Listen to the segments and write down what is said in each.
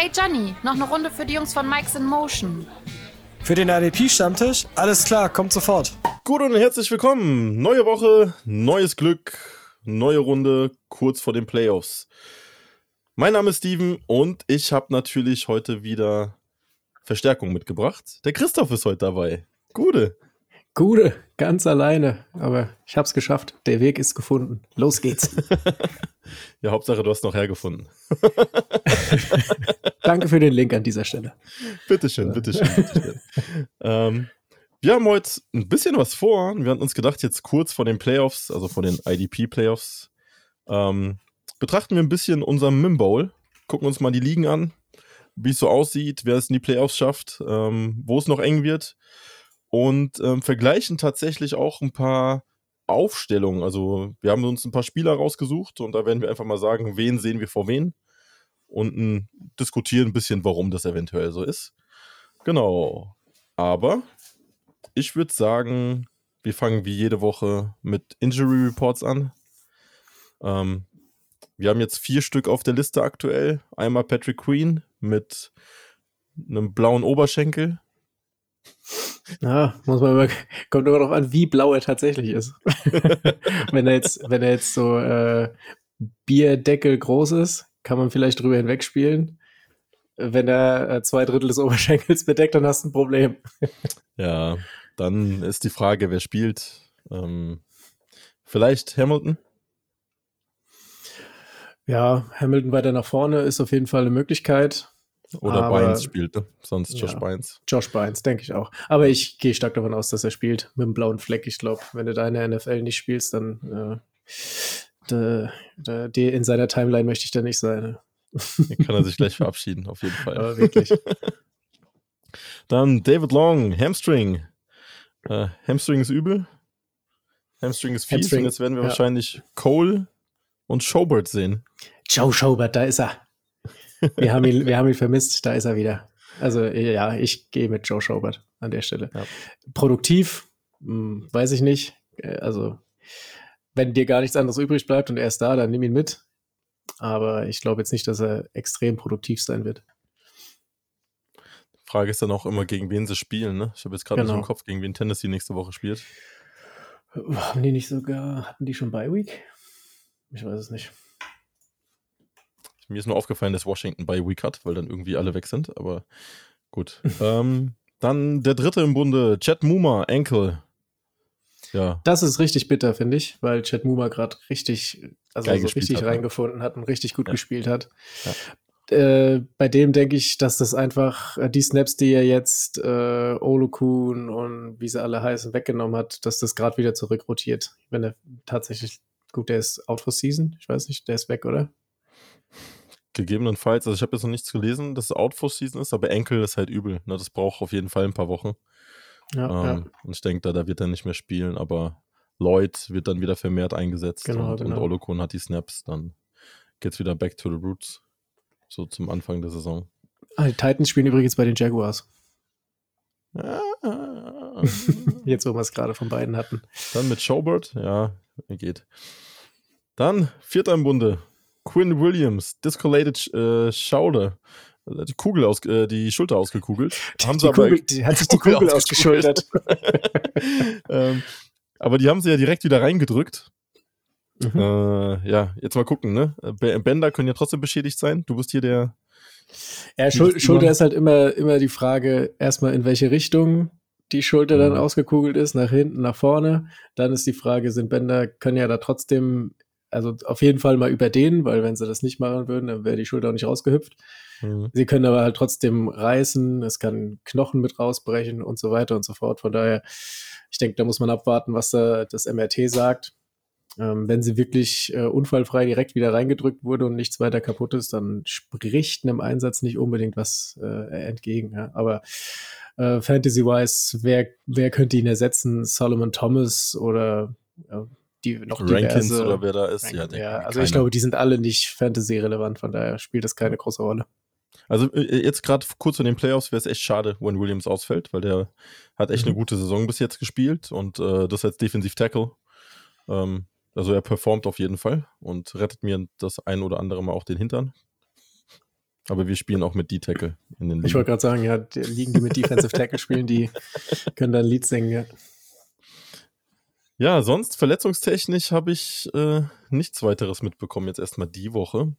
Hey Johnny, noch eine Runde für die Jungs von Mike's in Motion. Für den ADP-Stammtisch? Alles klar, kommt sofort. Gut und herzlich willkommen. Neue Woche, neues Glück, neue Runde, kurz vor den Playoffs. Mein Name ist Steven und ich habe natürlich heute wieder Verstärkung mitgebracht. Der Christoph ist heute dabei. Gute. Gute, ganz alleine. Aber ich habe es geschafft. Der Weg ist gefunden. Los geht's. ja, Hauptsache, du hast noch hergefunden. Danke für den Link an dieser Stelle. Bitteschön, bitteschön. bitteschön. ähm, wir haben heute ein bisschen was vor. Wir hatten uns gedacht, jetzt kurz vor den Playoffs, also vor den IDP-Playoffs, ähm, betrachten wir ein bisschen unseren Mim Bowl, gucken uns mal die Ligen an, wie es so aussieht, wer es in die Playoffs schafft, ähm, wo es noch eng wird und ähm, vergleichen tatsächlich auch ein paar Aufstellungen. Also wir haben uns ein paar Spieler rausgesucht und da werden wir einfach mal sagen, wen sehen wir vor wen und ein, diskutieren ein bisschen, warum das eventuell so ist. Genau. Aber ich würde sagen, wir fangen wie jede Woche mit Injury Reports an. Ähm, wir haben jetzt vier Stück auf der Liste aktuell. Einmal Patrick Queen mit einem blauen Oberschenkel. Ja, muss man immer, kommt immer darauf an, wie blau er tatsächlich ist. wenn er jetzt, wenn er jetzt so äh, Bierdeckel groß ist, kann man vielleicht drüber hinwegspielen. Wenn er äh, zwei Drittel des Oberschenkels bedeckt, dann hast du ein Problem. ja, dann ist die Frage, wer spielt. Ähm, vielleicht Hamilton? Ja, Hamilton weiter nach vorne ist auf jeden Fall eine Möglichkeit. Oder aber, Bynes spielte, sonst Josh ja, Bynes. Josh Bynes, denke ich auch. Aber ich gehe stark davon aus, dass er spielt mit dem blauen Fleck. Ich glaube, wenn du deine NFL nicht spielst, dann äh, de, de, de, in seiner Timeline möchte ich da nicht sein. Hier kann er sich gleich verabschieden, auf jeden Fall. Aber wirklich. Dann David Long, Hamstring. Äh, Hamstring ist übel. Hamstring ist fies Hamstring, und jetzt werden wir ja. wahrscheinlich Cole und Schobert sehen. Joe Schobert, da ist er. Wir haben ihn, wir haben ihn vermisst, da ist er wieder. Also ja, ich gehe mit Joe Schobert an der Stelle. Ja. Produktiv, hm, weiß ich nicht. Äh, also wenn dir gar nichts anderes übrig bleibt und er ist da, dann nimm ihn mit. Aber ich glaube jetzt nicht, dass er extrem produktiv sein wird. Frage ist dann auch immer, gegen wen sie spielen. Ne? Ich habe jetzt gerade genau. nicht im Kopf, gegen wen Tennessee nächste Woche spielt. Haben die nicht sogar, hatten die schon Bye Week? Ich weiß es nicht. Mir ist nur aufgefallen, dass Washington bei Week hat, weil dann irgendwie alle weg sind, aber gut. ähm, dann der dritte im Bunde, Chad Muma, Enkel. Ja. Das ist richtig bitter, finde ich, weil Chad Muma gerade richtig, also so richtig hat, ne? reingefunden hat und richtig gut ja. gespielt hat. Ja. Äh, bei dem denke ich, dass das einfach äh, die Snaps, die er jetzt äh, Olokun und wie sie alle heißen, weggenommen hat, dass das gerade wieder zurückrotiert. Wenn er tatsächlich Gut, der ist out for season. Ich weiß nicht, der ist weg, oder? Gegebenenfalls. Also ich habe jetzt noch nichts gelesen, dass es out for season ist, aber Enkel ist halt übel. Ne? Das braucht auf jeden Fall ein paar Wochen. Ja, ähm, ja. Und ich denke, da, da wird er nicht mehr spielen, aber Lloyd wird dann wieder vermehrt eingesetzt genau, und, genau. und Olokon hat die Snaps. Dann geht es wieder back to the roots. So zum Anfang der Saison. Ah, die Titans spielen übrigens bei den Jaguars. Jetzt, wo wir es gerade von beiden hatten. Dann mit Showbird, ja, geht. Dann vierter im Bunde. Quinn Williams, Discolated äh, Shoulder. Die Kugel aus, äh, die Schulter ausgekugelt. Die, haben sie die, Kugel, die hat sich die Kugel, Kugel ausgeschultert. ähm, aber die haben sie ja direkt wieder reingedrückt. Mhm. Äh, ja, jetzt mal gucken, ne? Bänder können ja trotzdem beschädigt sein. Du bist hier der. Ja, Schul Schulter ist halt immer, immer die Frage, erstmal in welche Richtung die Schulter mhm. dann ausgekugelt ist, nach hinten, nach vorne. Dann ist die Frage, sind Bänder, können ja da trotzdem, also auf jeden Fall mal über den, weil wenn sie das nicht machen würden, dann wäre die Schulter auch nicht rausgehüpft. Mhm. Sie können aber halt trotzdem reißen, es kann Knochen mit rausbrechen und so weiter und so fort. Von daher, ich denke, da muss man abwarten, was da das MRT sagt. Ähm, wenn sie wirklich äh, unfallfrei direkt wieder reingedrückt wurde und nichts weiter kaputt ist, dann spricht einem Einsatz nicht unbedingt was äh, entgegen. Ja. Aber äh, Fantasy-wise, wer, wer könnte ihn ersetzen? Solomon Thomas oder ja, die noch Rankins diverse, oder wer da ist? ja, ja also ich glaube, die sind alle nicht Fantasy-relevant, von daher spielt das keine große Rolle. Also äh, jetzt gerade kurz vor den Playoffs wäre es echt schade, wenn Williams ausfällt, weil der hat echt mhm. eine gute Saison bis jetzt gespielt und äh, das als Defensive Tackle. Ähm, also er performt auf jeden Fall und rettet mir das ein oder andere Mal auch den Hintern. Aber wir spielen auch mit D-Tackle in den Ligen. Ich wollte gerade sagen, ja, die Ligen, die mit Defensive Tackle spielen, die können dann Lied singen, ja. Ja, sonst verletzungstechnisch habe ich äh, nichts weiteres mitbekommen, jetzt erstmal die Woche.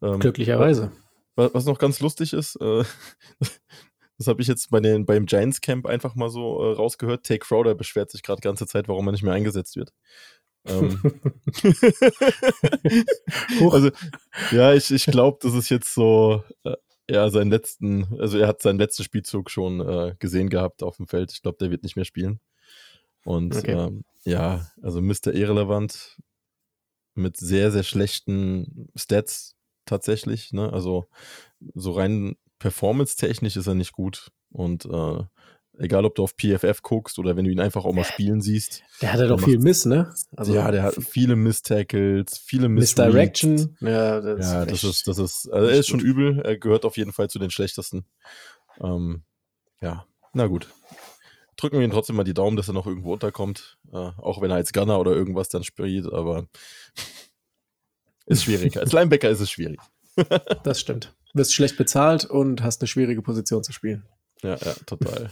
Ähm, Glücklicherweise. Was, was, noch ganz lustig ist, äh, das habe ich jetzt bei den, beim Giants Camp einfach mal so äh, rausgehört. Take Crowder beschwert sich gerade ganze Zeit, warum er nicht mehr eingesetzt wird. ähm. also, ja, ich, ich glaube, das ist jetzt so, äh, ja, seinen letzten, also er hat seinen letzten Spielzug schon äh, gesehen gehabt auf dem Feld. Ich glaube, der wird nicht mehr spielen. Und okay. ähm, ja, also Mr. Irrelevant mit sehr, sehr schlechten Stats tatsächlich. Ne? Also so rein performance-technisch ist er nicht gut. Und äh, egal, ob du auf PFF guckst oder wenn du ihn einfach auch mal spielen siehst. Der hat ja doch viel Miss, ne? Also ja, der hat viele Miss-Tackles, viele Miss Misdirection. Ja, das, ja, ist, das ist, das ist, also er ist schon übel. Er gehört auf jeden Fall zu den schlechtesten. Ähm, ja, na gut drücken wir ihm trotzdem mal die Daumen, dass er noch irgendwo unterkommt. Äh, auch wenn er als Gunner oder irgendwas dann spielt, aber ist schwierig. als Linebacker ist es schwierig. das stimmt. Du wirst schlecht bezahlt und hast eine schwierige Position zu spielen. Ja, ja, total.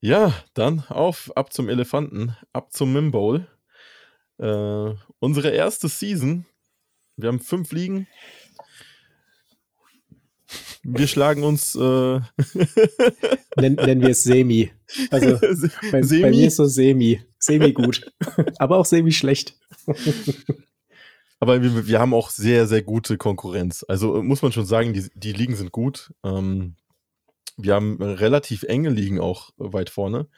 ja, dann auf, ab zum Elefanten, ab zum Mim Bowl. Äh, unsere erste Season. Wir haben fünf Ligen. Wir schlagen uns. Äh Nennen, nennen wir es Semi. Also bei, Semi? bei mir ist so Semi. Semi gut. Aber auch Semi schlecht. Aber wir, wir, haben auch sehr, sehr gute Konkurrenz. Also muss man schon sagen, die, die Ligen sind gut. Ähm, wir haben relativ enge Ligen auch weit vorne.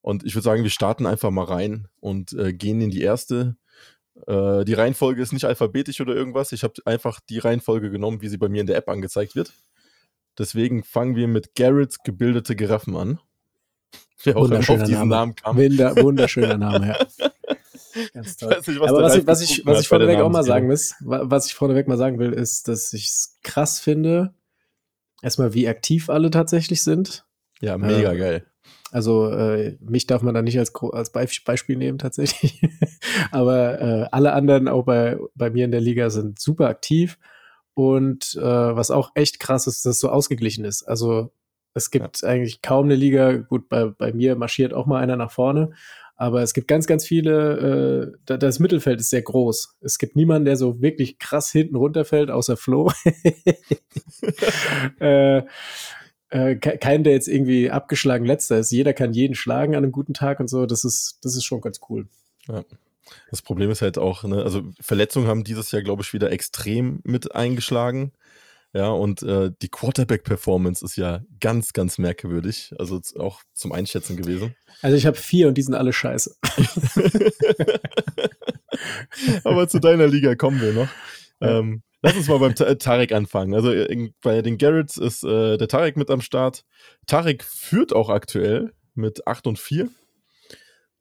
Und ich würde sagen, wir starten einfach mal rein und äh, gehen in die erste. Äh, die Reihenfolge ist nicht alphabetisch oder irgendwas. Ich habe einfach die Reihenfolge genommen, wie sie bei mir in der App angezeigt wird. Deswegen fangen wir mit Garrett's gebildete Giraffen an. Wer auch auf diesen Name. Namen kam. Wunder, wunderschöner Name, ja. Ganz toll. Nicht, was Aber was ich, was ich, was ich vorneweg auch mal sagen muss, was ich vorneweg mal sagen will, ist, dass ich es krass finde, erstmal wie aktiv alle tatsächlich sind. Ja, mega äh, geil. Also äh, mich darf man da nicht als, als Beispiel nehmen tatsächlich. Aber äh, alle anderen auch bei, bei mir in der Liga sind super aktiv. Und äh, was auch echt krass ist, dass es so ausgeglichen ist. Also es gibt ja. eigentlich kaum eine Liga, gut, bei, bei mir marschiert auch mal einer nach vorne, aber es gibt ganz, ganz viele, äh, das Mittelfeld ist sehr groß. Es gibt niemanden, der so wirklich krass hinten runterfällt, außer Flo. äh, äh, kein, der jetzt irgendwie abgeschlagen letzter ist. Jeder kann jeden schlagen an einem guten Tag und so. Das ist, das ist schon ganz cool. Ja. Das Problem ist halt auch, ne, also Verletzungen haben dieses Jahr, glaube ich, wieder extrem mit eingeschlagen. Ja, und äh, die Quarterback-Performance ist ja ganz, ganz merkwürdig. Also auch zum Einschätzen gewesen. Also ich habe vier und die sind alle scheiße. Aber zu deiner Liga kommen wir noch. Ja. Ähm, lass uns mal beim Ta Tarek anfangen. Also äh, bei den Garretts ist äh, der Tarek mit am Start. Tarek führt auch aktuell mit 8 und 4.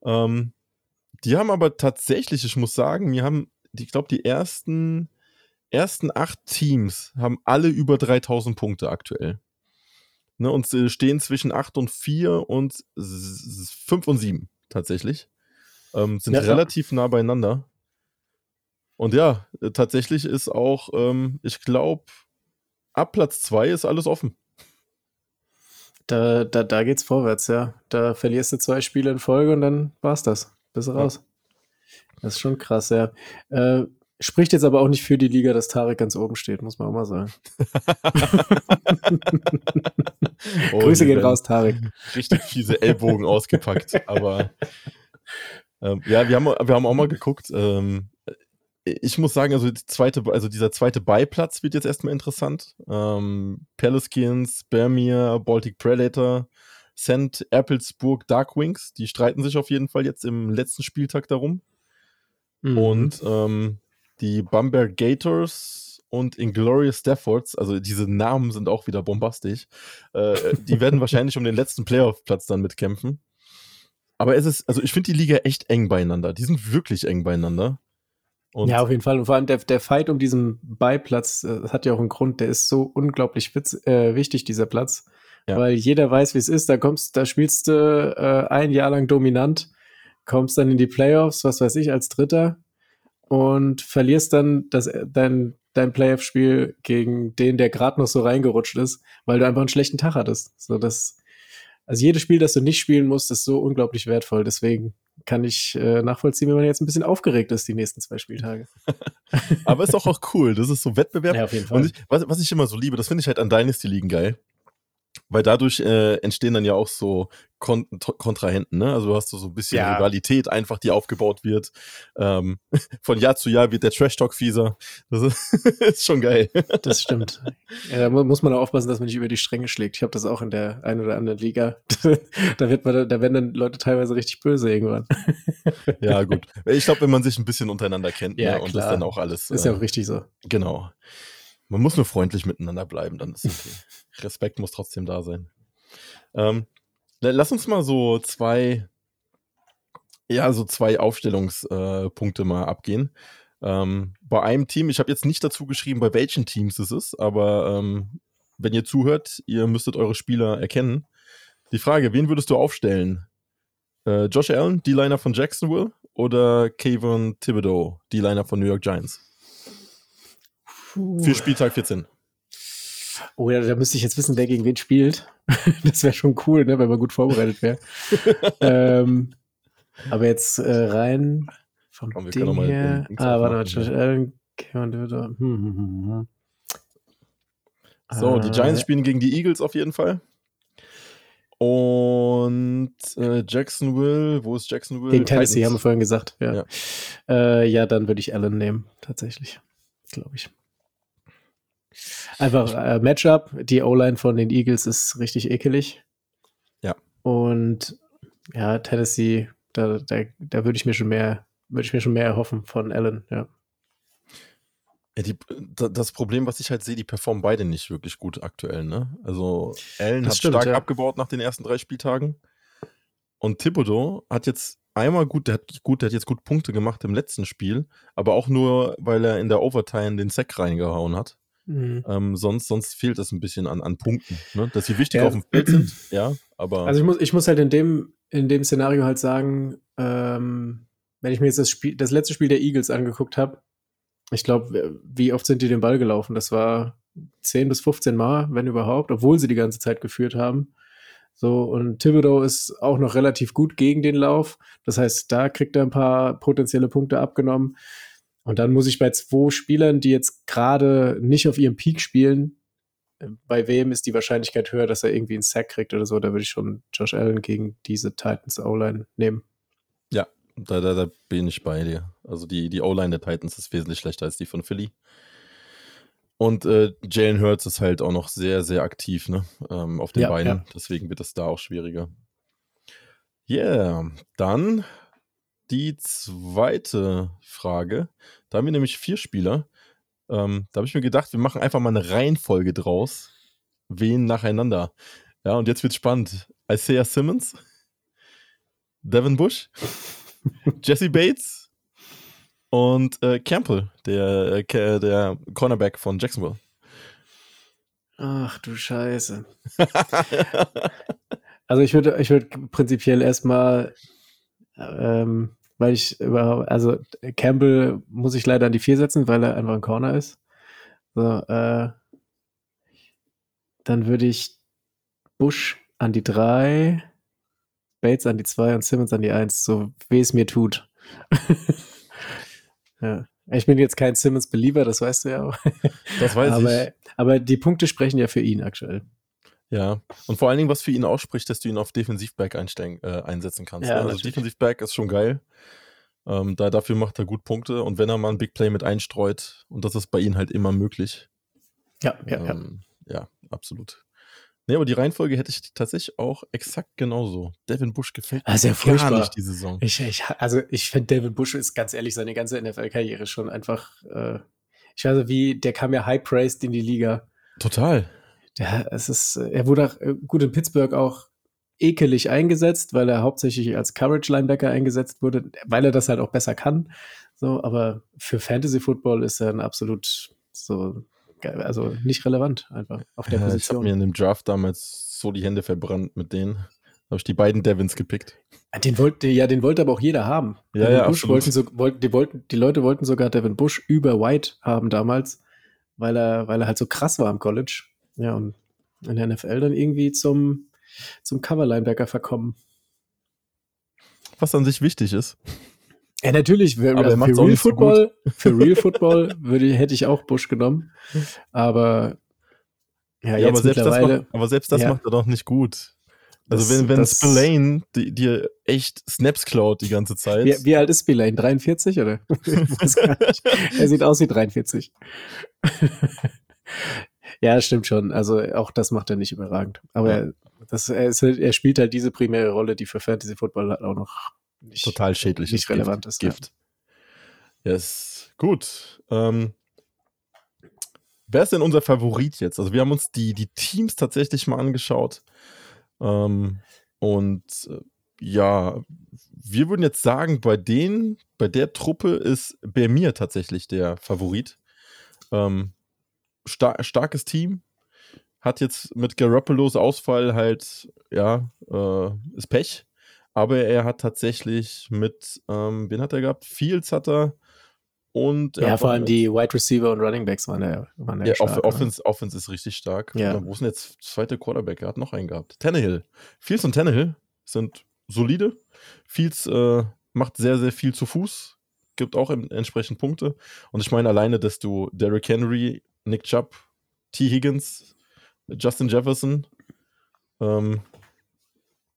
Ähm, die haben aber tatsächlich, ich muss sagen, wir haben, ich glaube, die ersten, ersten acht Teams haben alle über 3000 Punkte aktuell. Ne, und stehen zwischen 8 und 4 und 5 und 7 tatsächlich. Ähm, sind ja, relativ nah beieinander. Und ja, tatsächlich ist auch, ähm, ich glaube, ab Platz 2 ist alles offen. Da, da, da geht's vorwärts, ja. Da verlierst du zwei Spiele in Folge und dann war's das. Bist raus. Das ist schon krass, ja. Äh, spricht jetzt aber auch nicht für die Liga, dass Tarek ganz oben steht, muss man auch mal sagen. oh, Grüße gehen raus, Tarek. Richtig fiese Ellbogen ausgepackt, aber ähm, ja, wir haben, wir haben auch mal geguckt. Ähm, ich muss sagen, also, die zweite, also dieser zweite Beiplatz wird jetzt erstmal interessant. Ähm, Pelicans, Bermir, Baltic Predator, St. Applesburg Darkwings, die streiten sich auf jeden Fall jetzt im letzten Spieltag darum. Mhm. Und ähm, die Bamberg Gators und Inglorious Staffords, also diese Namen sind auch wieder bombastisch, äh, die werden wahrscheinlich um den letzten Playoff-Platz dann mitkämpfen. Aber es ist, also ich finde die Liga echt eng beieinander. Die sind wirklich eng beieinander. Und ja, auf jeden Fall. Und vor allem der, der Fight um diesen Beiplatz, äh, das hat ja auch einen Grund, der ist so unglaublich witz, äh, wichtig, dieser Platz. Ja. Weil jeder weiß, wie es ist. Da kommst, da spielst du äh, ein Jahr lang dominant, kommst dann in die Playoffs, was weiß ich, als Dritter und verlierst dann das, dein, dein Playoff-Spiel gegen den, der gerade noch so reingerutscht ist, weil du einfach einen schlechten Tag hattest. So, das, also jedes Spiel, das du nicht spielen musst, ist so unglaublich wertvoll. Deswegen kann ich äh, nachvollziehen, wenn man jetzt ein bisschen aufgeregt ist, die nächsten zwei Spieltage. Aber ist auch, auch cool. Das ist so Wettbewerb. Ja, auf jeden Fall. Und ich, was, was ich immer so liebe, das finde ich halt an Dynasty-Ligen geil. Weil dadurch äh, entstehen dann ja auch so Kon Kontrahenten, ne? Also du hast so, so ein bisschen Ja. Rivalität einfach, die aufgebaut wird. Ähm, von Jahr zu Jahr wird der Trash-Talk fieser. Das ist, ist schon geil. Das stimmt. Ja, da mu- muss man auch aufpassen, dass man nicht über die Stränge schlägt. Ich habe das auch in der einen oder anderen Liga. da wird man, da werden dann Leute teilweise richtig böse irgendwann. Ja, gut. Ich glaube, wenn man sich ein bisschen untereinander kennt Ja, ne? und das klar. dann auch alles. Ist ja äh, auch richtig so. Genau. Man muss nur freundlich miteinander bleiben, dann ist okay. Respekt muss trotzdem da sein. Ähm, la- lass uns mal so zwei, ja, so zwei Aufstellungspunkte äh, mal abgehen. Ähm, bei einem Team, ich habe jetzt nicht dazu geschrieben, bei welchen Teams es ist, aber ähm, wenn ihr zuhört, ihr müsstet eure Spieler erkennen. Die Frage, wen würdest du aufstellen? Äh, Josh Allen, D-Liner von Jacksonville oder Kayvon Thibodeau, D-Liner von New York Giants? Für Spieltag 14. Oh ja, da müsste ich jetzt wissen, wer gegen wen spielt. das wäre schon cool, ne, wenn man gut vorbereitet wäre. ähm, aber jetzt äh, rein vom Komm, Ding her. den Dings Ah, warte. Hm, hm. So, die Äh, Giants spielen gegen die Eagles auf jeden Fall. Und äh, Jacksonville, wo ist Jacksonville? Gegen Tennessee, Titans. haben wir vorhin gesagt. Ja, Ja. ja. Äh, ja dann würde ich Allen nehmen, tatsächlich. Glaube ich. Einfach äh, Matchup. Die O-Line von den Eagles ist richtig ekelig. Ja. Und ja, Tennessee, da, da, da würde ich mir schon mehr, würde ich mir schon mehr erhoffen von Allen, ja. Ja, die, da- das Problem, was ich halt sehe, die performen beide nicht wirklich gut aktuell. Ne? Also Allen Das hat stimmt, stark ja. abgebaut nach den ersten drei Spieltagen. Und Thibodeau hat jetzt einmal gut, der hat gut, der hat jetzt gut Punkte gemacht im letzten Spiel, aber auch nur, weil er in der Overtime den Sack reingehauen hat. Mhm. Ähm, sonst, sonst fehlt es ein bisschen an, an Punkten. Ne? Dass sie wichtig Ja. auf dem Feld sind, ja, aber Also ich muss, ich muss halt in dem, in dem Szenario halt sagen, ähm, wenn ich mir jetzt das Spiel, das letzte Spiel der Eagles angeguckt habe, ich glaube, wie oft sind die den Ball gelaufen? Das war 10 bis 15 Mal, wenn überhaupt, obwohl sie die ganze Zeit geführt haben. So, und Thibodeau ist auch noch relativ gut gegen den Lauf. Das heißt, da kriegt er ein paar potenzielle Punkte abgenommen. Und dann muss ich bei zwei Spielern, die jetzt gerade nicht auf ihrem Peak spielen, äh, bei wem ist die Wahrscheinlichkeit höher, dass er irgendwie einen Sack kriegt oder so? Da würde ich schon Josh Allen gegen diese Titans O-Line nehmen. Da, da, da bin ich bei dir. Also die, die O-Line der Titans ist wesentlich schlechter als die von Philly. Und äh, Jalen Hurts ist halt auch noch sehr, sehr aktiv ne? ähm, auf den Ja, Beinen. ja. Deswegen wird es da auch schwieriger. Yeah, dann die zweite Frage. Da haben wir nämlich vier Spieler. Ähm, da habe ich mir gedacht, wir machen einfach mal eine Reihenfolge draus. Wen nacheinander. Ja, und jetzt wird spannend. Isaiah Simmons, Devin Bush, Jesse Bates und äh, Campbell, der, äh, der Cornerback von Jacksonville. Ach du Scheiße. Also ich würde, ich würde prinzipiell erstmal, ähm, weil ich überhaupt, also Campbell muss ich leider an die vier setzen, weil er einfach ein Corner ist. So, äh, dann würde ich Bush an die drei, Bates an die zwei und Simmons an die eins, so wie es mir tut. ja. Ich bin jetzt kein Simmons-Believer, das weißt du ja auch. Das weiß aber, ich. aber die Punkte sprechen ja für ihn aktuell. Ja. Und vor allen Dingen, was für ihn ausspricht, dass du ihn auf Defensivback einstellen, äh, einsetzen kannst. Ja, ne? also. Defensivback ist schon geil. Ähm, da, dafür macht er gut Punkte. Und wenn er mal ein Big Play mit einstreut, und das ist bei ihm halt immer möglich. Ja, ja, ja. Ähm, ja, absolut. Nee, aber die Reihenfolge hätte ich tatsächlich auch exakt genauso. Devin Bush gefällt mir Ah, sehr gar furchtbar. nicht die Saison. Ich, ich, also ich finde, David Bush ist ganz ehrlich, seine ganze NFL-Karriere schon einfach, äh, ich weiß nicht, wie, der kam ja high-praised in die Liga. Total. Der, es ist, äh, er wurde auch, äh, gut in Pittsburgh auch ekelig eingesetzt, weil er hauptsächlich als Coverage-Linebacker eingesetzt wurde, weil er das halt auch besser kann. So, aber für Fantasy-Football ist er ein absolut so, also nicht relevant einfach auf der Ja, ich habe Position. mir in dem Draft damals so die Hände verbrannt mit denen. Habe ich die beiden Devins gepickt. Den wollte, ja, den wollte aber auch jeder haben. Ja, Devin ja, Bush wollten so, wollten, die, wollten, die Leute wollten sogar Devin Bush über White haben damals. weil er, weil er halt so krass war am College. Ja, und in der NFL dann irgendwie zum, zum Cover-Linebacker verkommen. Was an sich wichtig ist. Ja, natürlich. Für, macht's für auch Real nicht so Football, für Real Football würde, hätte ich auch Bush genommen. Aber ja, Ja, aber, selbst das macht, aber selbst das Ja. macht er doch nicht gut. Also Das- wenn, wenn das- Spillane dir echt Snaps klaut die ganze Zeit. wie, wie alt ist Spillane? 43 oder? Er sieht aus wie 43. ja, stimmt schon. Also auch das macht er nicht überragend. Aber Ja. er, das, er, ist, halt- er spielt halt diese primäre Rolle, die für Fantasy Football halt auch noch nicht, total schädlich. nicht relevant ist. ja. Gift. Yes. Gut. Ähm, wer ist denn unser Favorit jetzt? Also wir haben uns die, die Teams tatsächlich mal angeschaut. Ähm, und äh, ja, wir würden jetzt sagen, bei denen, bei der Truppe ist bei mir tatsächlich der Favorit. Ähm, star starkes Team. Hat jetzt mit Garoppolo's Ausfall halt, ja, äh, ist Pech. Aber er hat tatsächlich mit, ähm, wen hat er gehabt? Fields hat er. Und Ja, vor allem die Wide Receiver und Running Backs waren ja, waren ja, ja, stark, Off ne? Offense, Offense ist richtig stark. Ja. Wo ist denn jetzt zweite Quarterback? Er hat noch einen gehabt. Tannehill. Fields und Tannehill sind solide. Fields äh, macht sehr, sehr viel zu Fuß. Gibt auch entsprechend Punkte. Und ich meine alleine, dass du Derrick Henry, Nick Chubb, T. Higgins, Justin Jefferson ähm,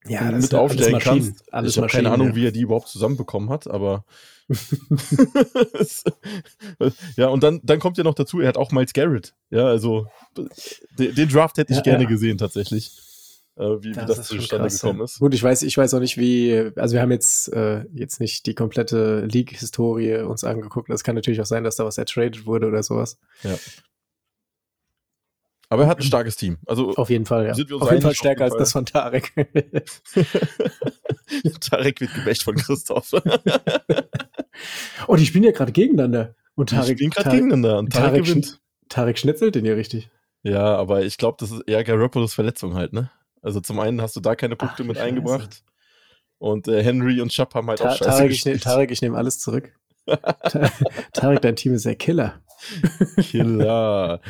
ja, das mit alles aufstellen Maschinen. kannst. Alles ich habe keine Ahnung, wie er die überhaupt zusammenbekommen hat, aber ja, und dann, dann kommt ja noch dazu, er hat auch Miles Garrett. Ja, also den, den Draft hätte ich Ja, gerne ja. gesehen tatsächlich, äh, wie, wie das, ist schon zustande krass, gekommen ja. ist. Gut, ich weiß, ich weiß auch nicht, wie, also wir haben jetzt, äh, jetzt nicht die komplette League-Historie uns angeguckt. Es kann natürlich auch sein, dass da was ertradet wurde oder sowas. Aber er hat ein starkes Team. Also Auf jeden Fall, ja. Sind wir uns Auf jeden Fall stärker als das von Tarek. Tarek wird gebächt von Christoph. oh, die spielen ja gerade gegeneinander. Und Die Tarek, spielen gerade gegeneinander und Tarek, Tarek, gewinnt. schn- Tarek schnitzelt den ja richtig. Ja, aber ich glaube, das ist eher Garoppolo's Verletzung halt, ne? Also zum einen hast du da keine Punkte Ach, mit Scheiße. eingebracht. Und äh, Henry und Chubb haben halt Ta auch scheiße Tarek, ich gespielt. Tarek, ich nehme alles zurück. Ta Tarek, dein Team ist der Killer. Killer.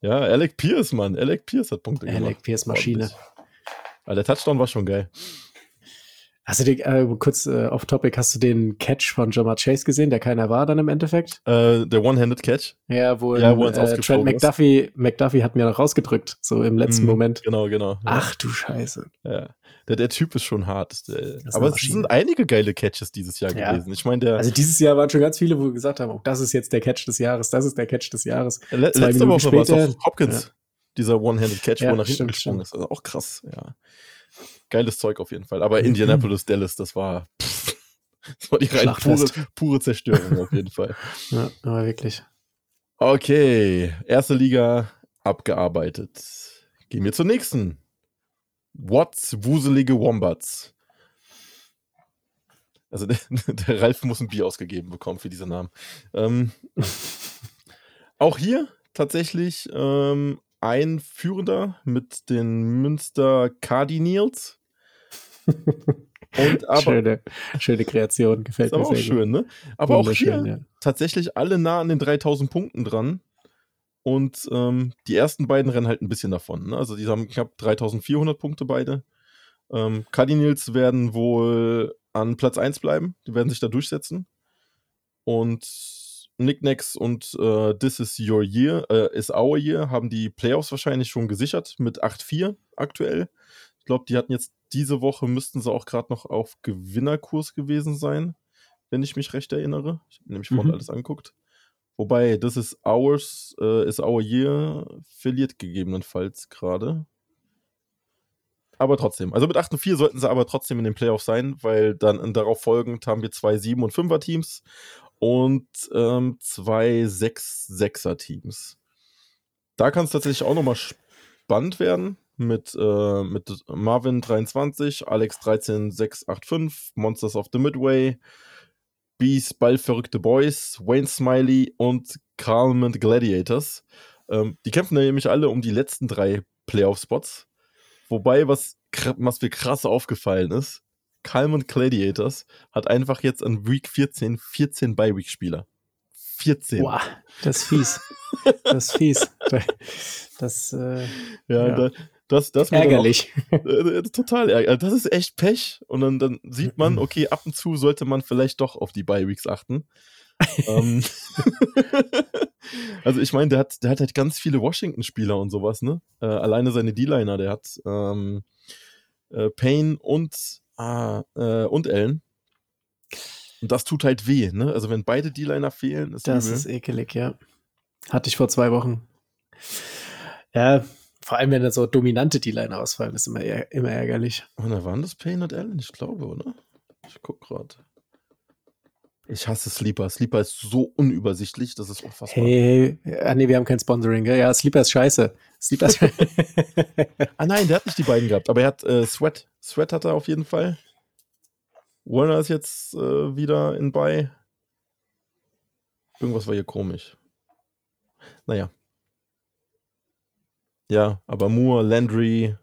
Ja, Alec Pierce, Mann. Alec Pierce hat Punkte gemacht. Alec Pierce Maschine. Aber der Touchdown war schon geil. Hast du den, äh, kurz äh, off-topic, hast du den Catch von Jamar Chase gesehen, der keiner war dann im Endeffekt? Äh, der One-Handed Catch. Ja, wo, Ja, in, wo ins äh, Trent ist. McDuffie, hat mir noch rausgedrückt, so im letzten Mhm, Moment. Genau, genau. Ja. Ach du Scheiße. Ja. Der, der Typ ist schon hart. Der, ist aber es sind einige geile Catches dieses Jahr Ja. gewesen. Ich meine, der Also dieses Jahr waren schon ganz viele, wo wir gesagt haben, oh, das ist jetzt der Catch des Jahres, das ist der Catch des Jahres. le zwei letzte Minuten Woche war es Hopkins. Dieser One-Handed Catch, wo er nach hinten gesprungen ist. Also auch krass, ja. Geiles Zeug auf jeden Fall. Aber Mhm. Indianapolis, Dallas, das war, pff, das war die rein pure, pure Zerstörung auf jeden Fall. Ja, aber wirklich. Okay, erste Liga abgearbeitet. Gehen wir zur nächsten. Watts wuselige Wombats. Also der, der Ralf muss ein Bier ausgegeben bekommen für diese Namen. Ähm, auch hier tatsächlich ähm, ein Führender mit den Münster Cardinals. Und aber schöne, schöne Kreation, gefällt ist aber mir auch sehr schön, ne? Aber auch hier ja. tatsächlich alle nah an den 3000 Punkten dran. Und ähm, die ersten beiden rennen halt ein bisschen davon. Ne? Also die haben knapp 3400 Punkte beide. Ähm, Cardinals werden wohl an Platz 1 bleiben. Die werden sich da durchsetzen. Und Knickknacks und äh, This is your year, äh, is our year, haben die Playoffs wahrscheinlich schon gesichert mit 8-4 aktuell. Ich glaube, die hatten jetzt diese Woche, müssten sie auch gerade noch auf Gewinnerkurs gewesen sein, wenn ich mich recht erinnere. Ich habe nämlich vorhin Mhm. alles angeguckt. Wobei, das ist ours, äh, is our year, verliert gegebenenfalls gerade. Aber trotzdem, also mit 8 und 4 sollten sie aber trotzdem in den Playoffs sein, weil dann darauf folgend haben wir zwei 7 und 5er Teams und ähm, zwei 6 6er Teams. Da kann es tatsächlich auch nochmal spannend werden mit, äh, mit Marvin 23, Alex 13685, Monsters of the Midway, Bees, Ballverrückte Boys, Wayne Smiley und Carlmont Gladiators. Ähm, die kämpfen nämlich alle um die letzten drei Playoff-Spots. Wobei, was, was mir krass aufgefallen ist, Calmont Gladiators hat einfach jetzt an Week 14 14 Bye-Week-Spieler. 14. Boah, das ist fies. Das ist fies. Das, äh, ja, ja. Da, das, das ärgerlich. Auch, äh, total ärgerlich. Das ist echt Pech. Und dann, dann sieht man, okay, ab und zu sollte man vielleicht doch auf die Bye-Weeks achten. ähm, also ich meine, der hat, der hat halt ganz viele Washington-Spieler und sowas, ne? Äh, alleine seine D-Liner, der hat ähm, äh, Payne und, ah, äh, und Allen. Und das tut halt weh, ne? Also wenn beide D-Liner fehlen, ist Das übel. ist ekelig, ja. Hatte ich vor zwei Wochen. Ja, vor allem, wenn da so dominante D-Liner ausfallen, ist immer, immer ärgerlich. Und da waren das Payne und Allen, ich glaube, oder? Ich guck gerade. Ich hasse Sleeper. Sleeper ist so unübersichtlich, das ist unfassbar. Hey, hey. Ah, nee, wir haben kein Sponsoring, gell? Ja, Sleeper ist scheiße. Sleeper ist ah, nein, der hat nicht die beiden gehabt, aber er hat äh, Sweat. Sweat hat er auf jeden Fall. Warner ist jetzt äh, wieder in bei. Irgendwas war hier komisch. Naja. Ja, aber Moore, Landry.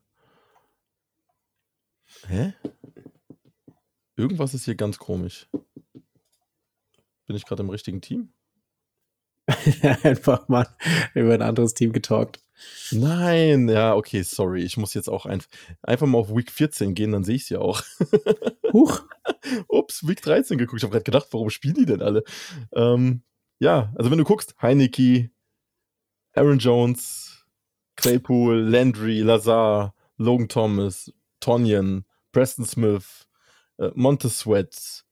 Hä? Irgendwas ist hier ganz komisch. Bin ich gerade im richtigen Team? Einfach mal über ein anderes Team getalkt. Nein, ja, okay, sorry. Ich muss jetzt auch ein, einfach mal auf Week 14 gehen, dann sehe ich es ja auch. Huch. Ups, Week 13 geguckt. Ich habe gerade gedacht, warum spielen die denn alle? Ähm, ja, also wenn du guckst, Heineke, Aaron Jones, Claypool, Landry, Lazar, Logan Thomas, Tonyan, Preston Smith, äh, Montesweat,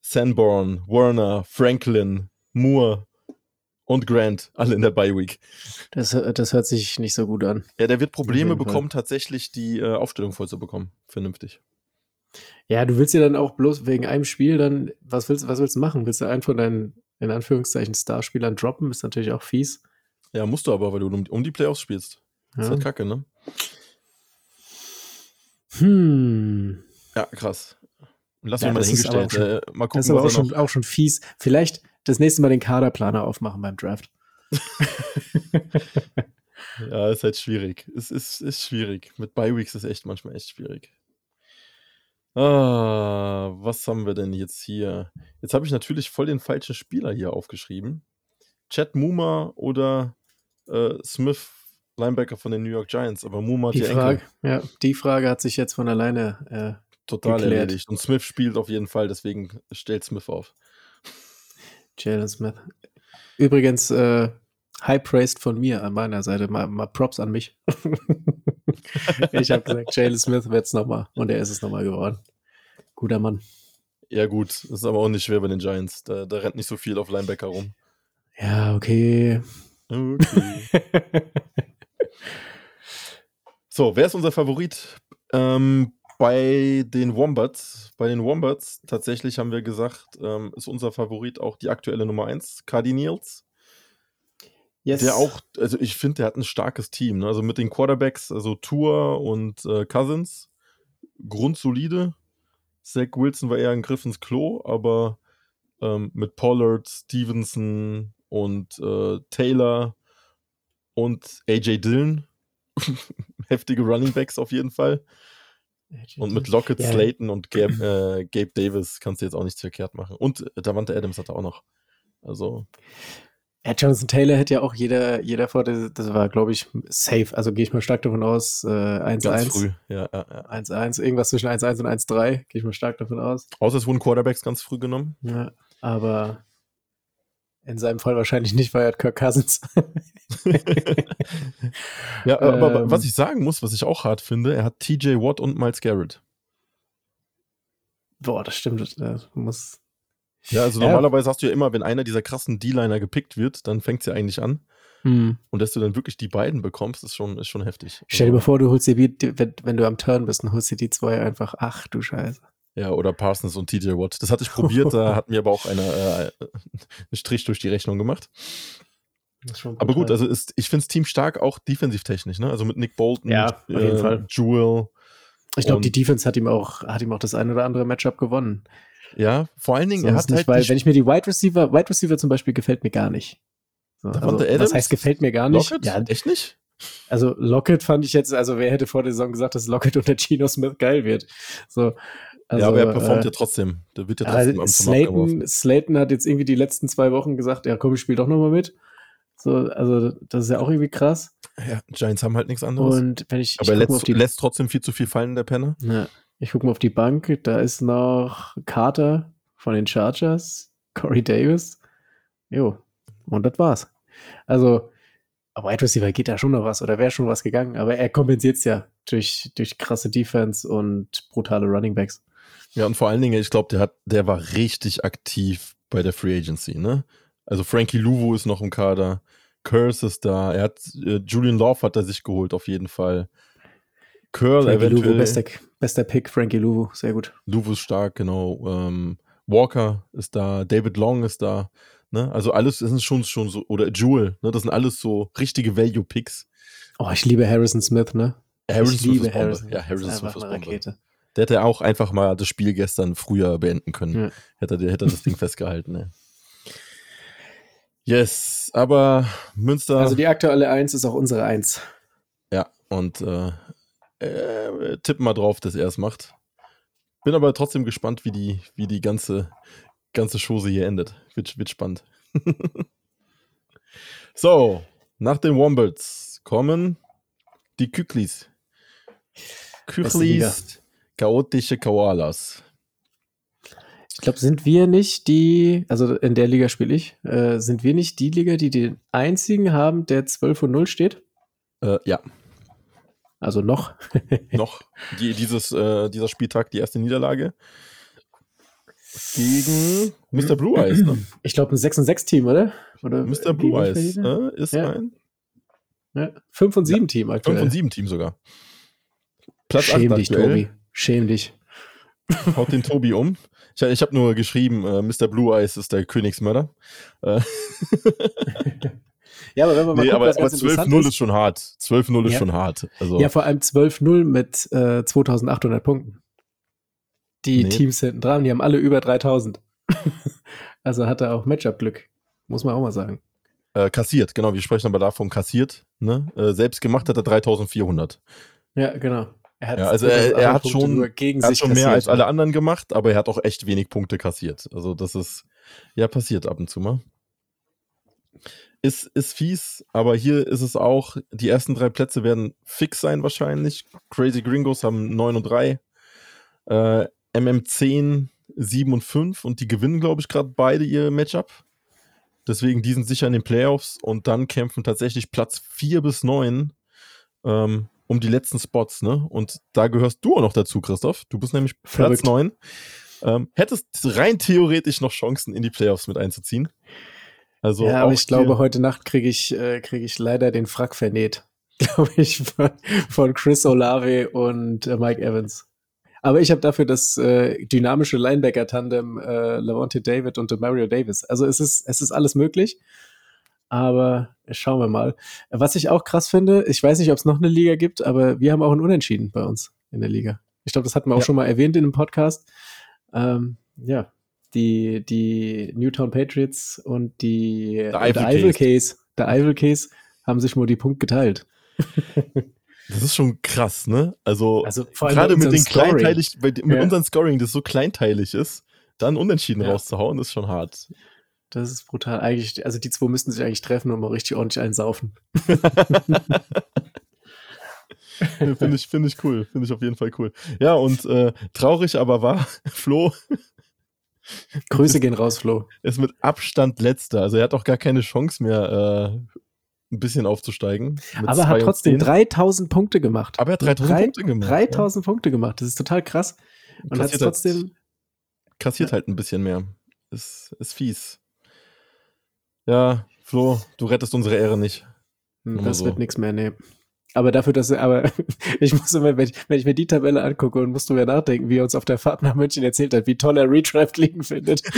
Sanborn, Werner, Franklin, Moore und Grant, alle in der Bye Week. Das, das hört sich nicht so gut an. Ja, der wird Probleme bekommen, tatsächlich die äh, Aufstellung voll zu bekommen. Vernünftig. Ja, du willst ja dann auch bloß wegen einem Spiel dann, was willst, was willst du machen? Willst du einen von deinen, in Anführungszeichen, Starspielern droppen? Ist natürlich auch fies. Ja, musst du aber, weil du um, die Playoffs spielst. Das ist halt kacke, ne? Hm. Ja, krass. Lass Ja, mich mal dahingestellt. auch Äh, mal gucken, Das ist aber auch schon, auch schon fies. Vielleicht das nächste Mal den Kaderplaner aufmachen beim Draft. Ja, ist halt schwierig. Es ist, ist schwierig. Mit Bye Weeks ist echt manchmal echt schwierig. Ah, was haben wir denn jetzt hier? Jetzt habe ich natürlich voll den falschen Spieler hier aufgeschrieben. Chad Muma oder äh, Smith, Linebacker von den New York Giants. Aber Muma hat Die Frage, Enkel ja, die Frage hat sich jetzt von alleine. total geklärt. erledigt. Und Smith spielt auf jeden Fall, deswegen stellt Smith auf. Äh, Jalen Smith. Übrigens, äh, high praised von mir an meiner Seite. Mal, mal Props an mich. ich habe gesagt, Jalen Smith wird es nochmal. Und er ist es nochmal geworden. Guter Mann. Ja, gut, das ist aber auch nicht schwer bei den Giants. Da, da rennt nicht so viel auf Linebacker rum. Ja, okay. Okay. So, wer ist unser Favorit? Ähm, bei den Wombats. Bei den Wombats tatsächlich haben wir gesagt, ähm, ist unser Favorit auch die aktuelle Nummer 1, Cardinals. yes. Der auch, also ich finde, der hat ein starkes Team. Ne? Also mit den Quarterbacks, also Tour und äh, Cousins, grundsolide. Zach Wilson war eher ein Griff ins Klo, aber ähm, mit Pollard, Stevenson und äh, Taylor und AJ Dillon, heftige Running Backs auf jeden Fall. Und mit Lockett, Ja. Slayton und Gabe, äh, Gabe Davis kannst du jetzt auch nichts verkehrt machen. Und äh, Davante Adams hat er auch noch. Also, Ja, Jonathan Taylor hätte ja auch jeder, jeder vor, das, das war, glaube ich, safe. Also gehe ich mal stark davon aus, äh, 1-1. ganz früh. Ja, ja, ja. 1-1, irgendwas zwischen 1-1 und 1-3, gehe ich mal stark davon aus. Außer es wurden Quarterbacks ganz früh genommen. Ja, aber in seinem Fall wahrscheinlich nicht, weil er hat Kirk Cousins. Ja, aber Ähm. was ich sagen muss, was ich auch hart finde, er hat TJ Watt und Miles Garrett. Boah, das stimmt. Das muss. Ja, also Ja. normalerweise hast du ja immer, wenn einer dieser krassen D-Liner gepickt wird, dann fängt es ja eigentlich an. Hm. Und dass du dann wirklich die beiden bekommst, ist schon, ist schon heftig. Stell dir Also, mal vor, du holst dir, wenn, wenn du am Turn bist, dann holst dir die zwei einfach. Ach du Scheiße. Ja, oder Parsons und TJ Watt. Das hatte ich probiert, da hat mir aber auch einer äh, einen Strich durch die Rechnung gemacht. Aber gut, also ist, ich finde das Team stark, auch defensivtechnisch, ne? Also mit Nick Bolton, Ja, auf jeden Fall. Jewel. ich glaube, die Defense hat ihm auch, hat ihm auch das ein oder andere Matchup gewonnen. Ja, vor allen Dingen, er Sonst hat nicht, halt weil, wenn ich mir die Wide Receiver, Wide Receiver zum Beispiel gefällt mir gar nicht. So, also, Davante was Adams? heißt gefällt mir gar nicht? Lockett? Ja, Echt nicht? also Lockett fand ich jetzt, also wer hätte vor der Saison gesagt, dass Lockett unter Geno Smith geil wird? So, Also, ja, aber er performt äh, ja trotzdem. Der wird ja Ja, trotzdem am Slayton, Slayton hat jetzt irgendwie die letzten zwei Wochen gesagt, ja komm, ich spiele doch nochmal mit. So, also das ist ja auch irgendwie krass. Ja, Giants haben halt nichts anderes. Und wenn ich, aber er ich mal lässt, die, lässt trotzdem viel zu viel fallen, der Penner. ja, ich gucke mal auf die Bank, da ist noch Carter von den Chargers, Corey Davis. Jo, und das war's. Also, aber Wide Receiver geht da schon noch was oder wäre schon was gegangen, aber er kompensiert es ja durch, durch krasse Defense und brutale Running Backs. Ja, und vor allen Dingen, ich glaube, der hat, der war richtig aktiv bei der Free Agency, ne? Also Frankie Luvu ist noch im Kader, Curse ist da, er hat äh, Julian Love hat er sich geholt auf jeden Fall. Curl Frankie eventuell. bester, bester Pick, Frankie Luvu, sehr gut. Luvu ist stark, genau. Ähm, Walker ist da, David Long ist da. Ne? Also alles das sind schon, schon so, oder Jewel, ne? das sind alles so richtige Value-Picks. Oh, ich liebe Harrison Smith, ne? Harrison ich Smith liebe. Harrison. Ja, Harrison Smith ist Bombe. Rakete. Der hätte auch einfach mal das Spiel gestern früher beenden können. Ja. Hätte, er- hätte das Ding festgehalten. Ne? Yes, aber Münster. Also die aktuelle Eins ist auch unsere Eins. Ja, und äh, äh, tippen mal drauf, dass er es macht. Bin aber trotzdem gespannt, wie die, wie die ganze, ganze Chose hier endet. Wird, wird spannend. so, nach den Wombats kommen die Küklis. Küklis, chaotische Koalas. Ich glaube, sind wir nicht die, also in der Liga spiele ich, äh, sind wir nicht die Liga, die den einzigen haben, der 12 und 0 steht? Äh, ja, Also noch. noch die, dieses, äh, dieser Spieltag die erste Niederlage gegen Mr. Blue Eyes. Ne? Ich glaube, ein 6 und 6 Team, oder? oder Mr. Blue Eyes äh, ist Ja. ein Ja, 5 und 7 Team 5 aktuell. und 7 Team sogar. Platz 8 Schäm dich, aktuell. Tobi. Schäm dich. Haut den Tobi um. Ich, ich habe nur geschrieben, äh, Mr. Blue Eyes ist der Königsmörder. Äh, Ja, aber wenn man mal nee, guckt, aber, aber ganz interessant 12-0 ist schon hart. 12-0 ist Ja. schon hart. Also, Ja, vor allem 12-0 mit äh, 2800 Punkten. Die Nee. Teams hinten dran, die haben alle über 3000. also hat er auch Matchup-Glück. Muss man auch mal sagen. äh, kassiert, genau. Wir sprechen aber davon kassiert. Ne? Äh, selbst gemacht hat er 3400. Ja, genau. Er hat, Ja, also er- er hat 2800 schon- gegen Er hat sich schon mehr kassiert, als alle anderen gemacht, aber er hat auch echt wenig Punkte kassiert. Also das ist, ja, passiert ab und zu mal. Ist, ist fies, aber hier ist es auch, die ersten drei Plätze werden fix sein wahrscheinlich. Crazy Gringos haben 9 und 3. Äh, MM10, 7 und 5 und die gewinnen, glaube ich, gerade beide ihr Matchup. Deswegen, die sind sicher in den Playoffs und dann kämpfen tatsächlich Platz 4 bis 9 ähm, um die letzten Spots, ne? Und da gehörst du auch noch dazu, Christoph. Du bist nämlich Platz Verrückt. 9. Ähm, hättest rein theoretisch noch Chancen, in die Playoffs mit einzuziehen. Also ja, aber ich glaube, heute Nacht kriege ich, äh, krieg ich leider den Frack vernäht. Glaube ich, von, von Chris Olave und äh, Mike Evans. Aber ich habe dafür das äh, dynamische Linebacker-Tandem äh, Lavonte David und Mario Davis. Also es ist, es ist alles möglich. Aber schauen wir mal. Was ich auch krass finde, ich weiß nicht, ob es noch eine Liga gibt, aber wir haben auch ein Unentschieden bei uns in der Liga. Ich glaube, das hatten wir auch Ja. schon mal erwähnt in einem Podcast. Ähm, ja, die, die Newtown Patriots und die Der der Ivory Case, der Ivory Case haben sich nur die Punkte geteilt. Das ist schon krass, ne? Also, Also gerade mit unserem den Scoring. kleinteilig, mit Ja. unserem Scoring, das so kleinteilig ist, dann unentschieden Ja. rauszuhauen, ist schon hart. Das ist brutal. Eigentlich, also die zwei müssten sich eigentlich treffen und mal richtig ordentlich einsaufen. Finde ich, finde ich cool. Finde ich auf jeden Fall cool. Ja, und äh, traurig aber war, Flo Grüße gehen raus, Flo. ist mit Abstand letzter. Also er hat auch gar keine Chance mehr, äh, ein bisschen aufzusteigen. Aber er hat trotzdem zehn. 3000 Punkte gemacht. Aber er hat 3000 Drei- Punkte gemacht. 3000 Punkte gemacht. Das ist total krass. Und hat Kassiert trotzdem. Halt, kassiert halt ein bisschen mehr. Ist, ist fies. Ja, Flo, du rettest unsere Ehre nicht. Hm, Das so. wird nichts mehr, nee. Aber dafür, dass er, aber ich muss immer, wenn ich, wenn ich mir die Tabelle angucke und musst du mir nachdenken, wie er uns auf der Fahrt nach München erzählt hat, wie toll er Redraft liegen findet.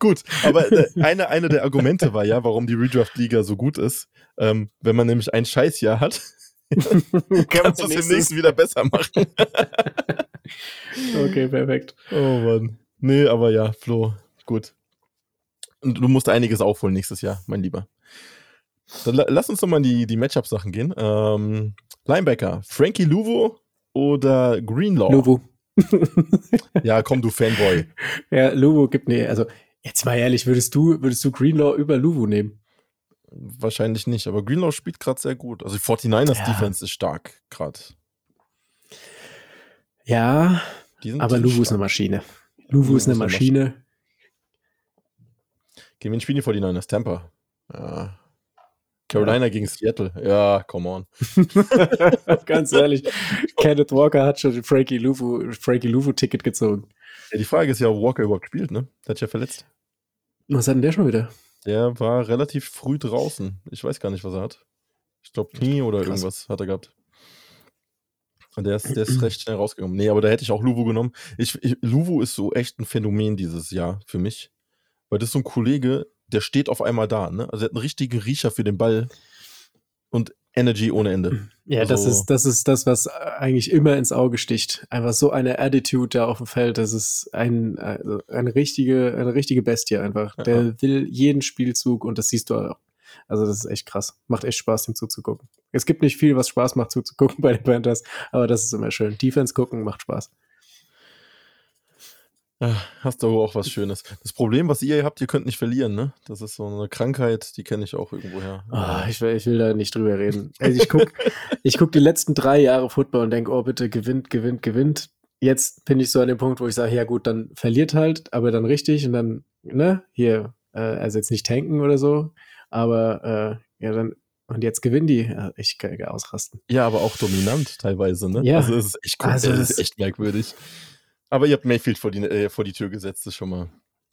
Gut, aber äh, eine, eine der Argumente war ja, warum die Redraft-Liga so gut ist. Ähm, wenn man nämlich ein Scheißjahr hat, kannst du es im nächsten wieder besser machen. Okay, perfekt. Oh Mann. Nee, aber ja, Flo, gut. Und du musst einiges aufholen nächstes Jahr, mein Lieber. Dann la- lass uns doch mal in die, die Matchup-Sachen gehen. Ähm, Linebacker, Frankie Luvo oder Greenlaw? Luvu. ja, komm, du Fanboy. Ja, Luvu gibt nee, also jetzt mal ehrlich, würdest du, würdest du Greenlaw über Luvu nehmen? Wahrscheinlich nicht, aber Greenlaw spielt gerade sehr gut. Also die 49ers ja. Defense ist stark gerade. Ja, aber Luvu ist eine Maschine. Luvu ist eine Maschine. Gegen wen spielen die 49ers? Tampa. Ja. Carolina ja. gegen Seattle. Ja, come on. Ganz ehrlich, Kenneth Walker hat schon Frankie Luvu, Frankie Luvu Ticket gezogen. Ja, die Frage ist ja, ob Walker überhaupt spielt, ne? Der hat sich ja verletzt. Was hat denn der schon wieder? Der war relativ früh draußen. Ich weiß gar nicht, was er hat. Ich glaube Knie oder Krass. irgendwas hat er gehabt. Und der ist, der ist recht schnell rausgekommen. Nee, aber da hätte ich auch Luvu genommen. Ich, ich, Luvu ist so echt ein Phänomen dieses Jahr für mich. Weil das ist so ein Kollege, der steht auf einmal da. Ne? Also er hat einen richtigen Riecher für den Ball und Energy ohne Ende. Ja, also, das ist das ist das, was eigentlich immer ins Auge sticht. Einfach so eine Attitude da auf dem Feld. Das ist ein, also eine richtige eine richtige Bestie einfach. Ja. Der will jeden Spielzug und das siehst du auch. Also das ist echt krass. Macht echt Spaß, dem zuzugucken. Es gibt nicht viel, was Spaß macht zuzugucken bei den Panthers, aber das ist immer schön. Defense gucken macht Spaß. Hast du auch was Schönes. Das Problem, was ihr habt, ihr könnt nicht verlieren, ne? Das ist so eine Krankheit, die kenne ich auch irgendwoher. Oh, ich, will, ich will da nicht drüber reden. Also ich gucke ich guck die letzten drei Jahre Football und denke, oh bitte, gewinnt, gewinnt, gewinnt. Jetzt bin ich so an dem Punkt, wo ich sage, ja gut, dann verliert halt, aber dann richtig und dann, ne, hier, äh, also jetzt nicht tanken oder so, aber äh, ja, dann und jetzt gewinnen die. Ja, ich kann ausrasten. Ja, aber auch dominant teilweise, ne? Ja. Also es ist echt, cool. also es ist echt merkwürdig. Aber ihr habt Mayfield vor die, äh, vor die Tür gesetzt, das schon mal.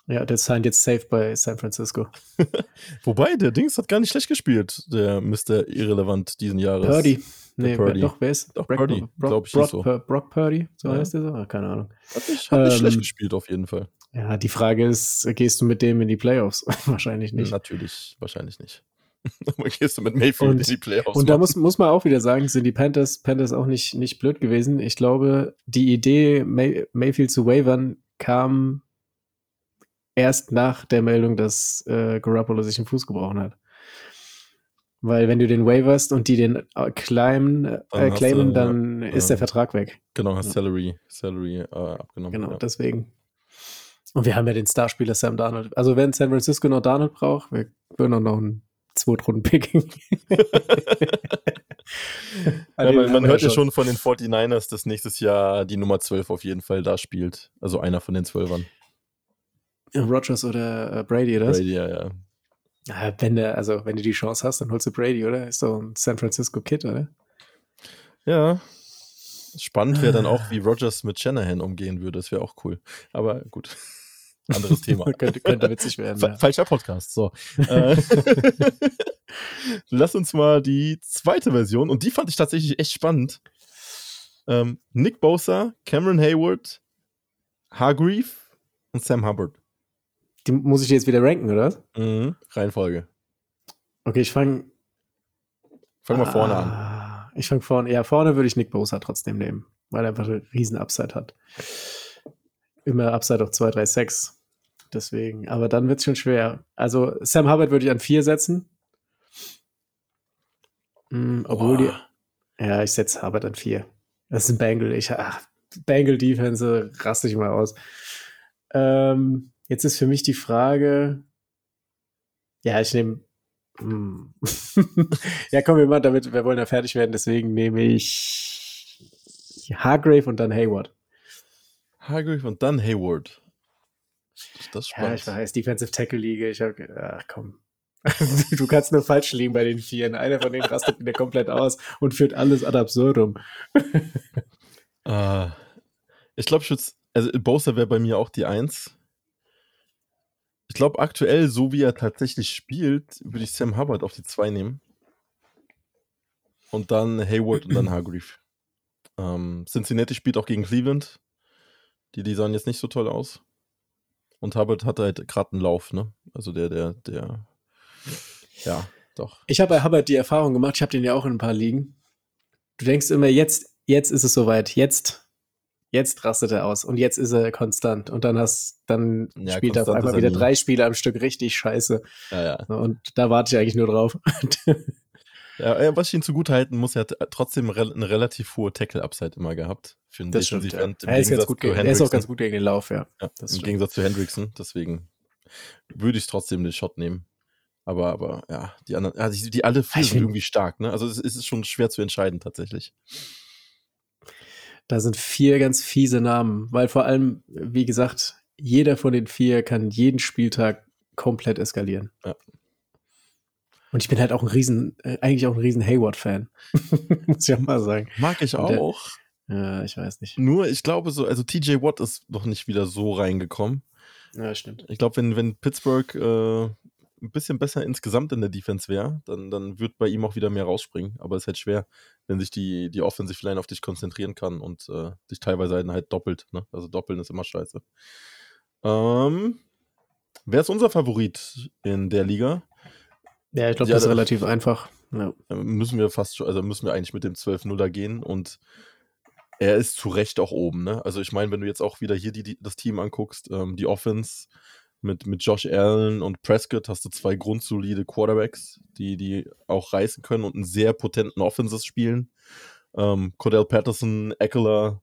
Ja, der signed jetzt safe bei San Francisco. Wobei, der Dings hat gar nicht schlecht gespielt, der Mr. Irrelevant diesen Jahres. Purdy. Nee, Purdy. doch, wer ist? Doch, Brock, Purdy, glaube ich Brock, so. Brock Purdy, so ja. heißt der so? Ah, keine Ahnung. Hat nicht, hat nicht ähm, schlecht gespielt, auf jeden Fall. Ja, die Frage ist, gehst du mit dem in die Playoffs? wahrscheinlich nicht. Natürlich, wahrscheinlich nicht. Gehst du mit Mayfield und, in die Playoffs? Und da muss, muss man auch wieder sagen, sind die Panthers, Panthers auch nicht, nicht blöd gewesen. Ich glaube, die Idee, May, Mayfield zu wavern, kam erst nach der Meldung, dass äh, Garoppolo sich den Fuß gebrochen hat. Weil wenn du den waverst und die den äh, claimen, äh, claimen du, dann ja, ist der Vertrag weg. Genau, hast Salary, Salary äh, abgenommen. Genau, ja. deswegen. Und wir haben ja den Starspieler Sam Darnold. Also wenn San Francisco noch Darnold braucht, wir würden auch noch einen Zweitrunden-Picking. ja, man, man hört ja schon von den 49ers, dass nächstes Jahr die Nummer 12 auf jeden Fall da spielt. Also einer von den Zwölfern. Rogers oder äh, Brady, oder? Brady, ja, ja. ja. Wenn, der, also, wenn du die Chance hast, dann holst du Brady, oder? Ist doch ein San Francisco Kid, oder? Ja. Spannend wäre dann auch, wie Rogers mit Shanahan umgehen würde. Das wäre auch cool. Aber gut. Anderes Thema. könnte, könnte witzig werden. Ja. Falscher Podcast. So. Äh, lass uns mal die zweite Version, und die fand ich tatsächlich echt spannend. Ähm, Nick Bosa, Cameron Hayward, Hargreave und Sam Hubbard. Die muss ich jetzt wieder ranken, oder? Mhm. Reihenfolge. Okay, ich fange. Fang mal ah, vorne an. Ich fange vorne. Ja, vorne würde ich Nick Bosa trotzdem nehmen, weil er einfach einen riesen Upside hat immer Upside auf 2, 3, 6. Deswegen, aber dann wird es schon schwer. Also Sam Hubbard würde ich an 4 setzen. Mhm, obwohl Boah. die. Ja, ich setze Hubbard an 4. Das ist ein Bangle. Ich, ach, Bangle Defense raste ich mal aus. Ähm, jetzt ist für mich die Frage. Ja, ich nehme. Hm. ja, komm, wir machen damit, wir wollen ja fertig werden, deswegen nehme ich Hargrave und dann Hayward. Hargreaves und dann Hayward. Das ist spannend. Ja, ich weiß, Defensive Tackle Liga. Ich hab, ach komm. du kannst nur falsch liegen bei den Vieren. Einer von denen rastet wieder komplett aus und führt alles ad absurdum. uh, ich glaube, also Bowser wäre bei mir auch die Eins. Ich glaube, aktuell, so wie er tatsächlich spielt, würde ich Sam Hubbard auf die Zwei nehmen. Und dann Hayward und dann Hargreave. Ähm, Cincinnati spielt auch gegen Cleveland. Die, die sahen jetzt nicht so toll aus. Und Hubbard hat halt gerade einen Lauf, ne? Also der, der, der, ja, doch. Ich habe bei Hubbard die Erfahrung gemacht, ich habe den ja auch in ein paar Ligen. Du denkst immer, jetzt, jetzt ist es soweit, jetzt, jetzt rastet er aus und jetzt ist er konstant. Und dann hast, dann ja, spielt er auf einmal wieder nie. drei Spiele am Stück richtig scheiße. Ja, ja. Und da warte ich eigentlich nur drauf. Ja, was ich ihm zugutehalten muss, er hat trotzdem eine relativ hohe Tackle-Upside immer gehabt. Für einen das stimmt, ja. Er, ist ganz gut gegen, er ist auch ganz gut gegen den Lauf, ja. ja Im stimmt. Gegensatz zu Hendrickson, deswegen würde ich trotzdem den Shot nehmen. Aber, aber ja, die anderen, ja, die, die alle vier sind irgendwie stark, ne? Also es ist schon schwer zu entscheiden tatsächlich. Da sind vier ganz fiese Namen, weil vor allem, wie gesagt, jeder von den vier kann jeden Spieltag komplett eskalieren. Ja. Und ich bin halt auch ein riesen, äh, eigentlich auch ein riesen Hayward-Fan. Muss ich auch mal sagen. Mag ich auch. Der, ja, ich weiß nicht. Nur, ich glaube so, also TJ Watt ist noch nicht wieder so reingekommen. Ja, stimmt. Ich glaube, wenn, wenn Pittsburgh äh, ein bisschen besser insgesamt in der Defense wäre, dann, dann wird bei ihm auch wieder mehr rausspringen. Aber es ist halt schwer, wenn sich die, die Offensive Line auf dich konzentrieren kann und äh, dich teilweise halt doppelt. Ne? Also doppeln ist immer scheiße. Ähm, wer ist unser Favorit in der Liga? Ja, ich glaube, ja, das ist relativ einfach. Ja. Müssen wir fast schon, also müssen wir eigentlich mit dem 12-0er gehen und er ist zu Recht auch oben, ne? Also ich meine, wenn du jetzt auch wieder hier die, die das Team anguckst, ähm, die Offense mit, mit Josh Allen und Prescott hast du zwei grundsolide Quarterbacks, die, die auch reißen können und einen sehr potenten Offenses spielen. Ähm, Cordell Patterson, Eckler,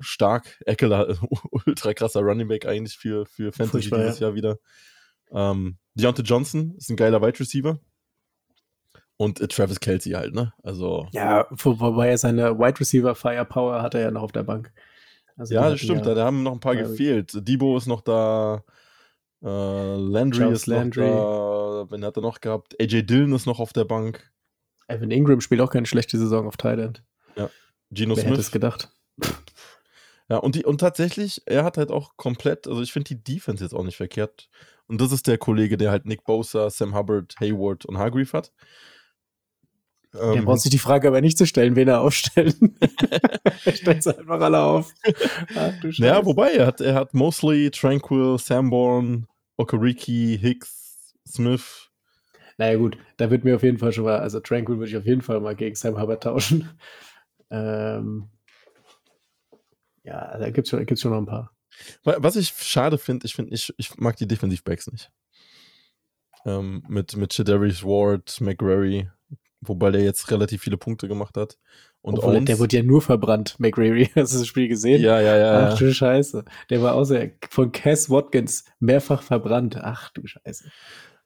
stark. Eckler, ultra krasser Running Back eigentlich für, für Fantasy Furchtbar, dieses ja. Jahr wieder. Ähm, Deontay Johnson ist ein geiler Wide Receiver. Und äh, Travis Kelsey halt, ne? Also. Ja, wobei er seine Wide Receiver Firepower hat er ja noch auf der Bank. Also ja, das stimmt, ja, da haben noch ein paar gefehlt. Debo ist noch da, äh, Landry Charles ist Landry. noch da, wen hat er noch gehabt? AJ Dillon ist noch auf der Bank. Evan Ingram spielt auch keine schlechte Saison auf Thailand. Ja. Gino Wer Smith. hätte es gedacht? Ja, und, die, und tatsächlich, er hat halt auch komplett, also ich finde die Defense jetzt auch nicht verkehrt. Und das ist der Kollege, der halt Nick Bosa, Sam Hubbard, Hayward und Hargreave hat. Der ähm, braucht sich die Frage aber nicht zu stellen, wen er aufstellen. Stellt sie einfach alle auf. Ach, ja, wobei, er hat, er hat Mosley, Tranquil, Samborn, Okariki, Hicks, Smith. Naja, gut, da wird mir auf jeden Fall schon mal, also Tranquil würde ich auf jeden Fall mal gegen Sam Hubbard tauschen. Ähm, ja, da gibt es schon, gibt's schon noch ein paar. Was ich schade finde, ich finde, ich, ich mag die Defensivbacks nicht. Ähm, mit mit Chedarius Ward, McRary, wobei der jetzt relativ viele Punkte gemacht hat. Und Obwohl, der wurde ja nur verbrannt, McRary. Hast du das Spiel gesehen? Ja, ja, ja. Ach du Scheiße. Der war außer von Cass Watkins mehrfach verbrannt. Ach du Scheiße.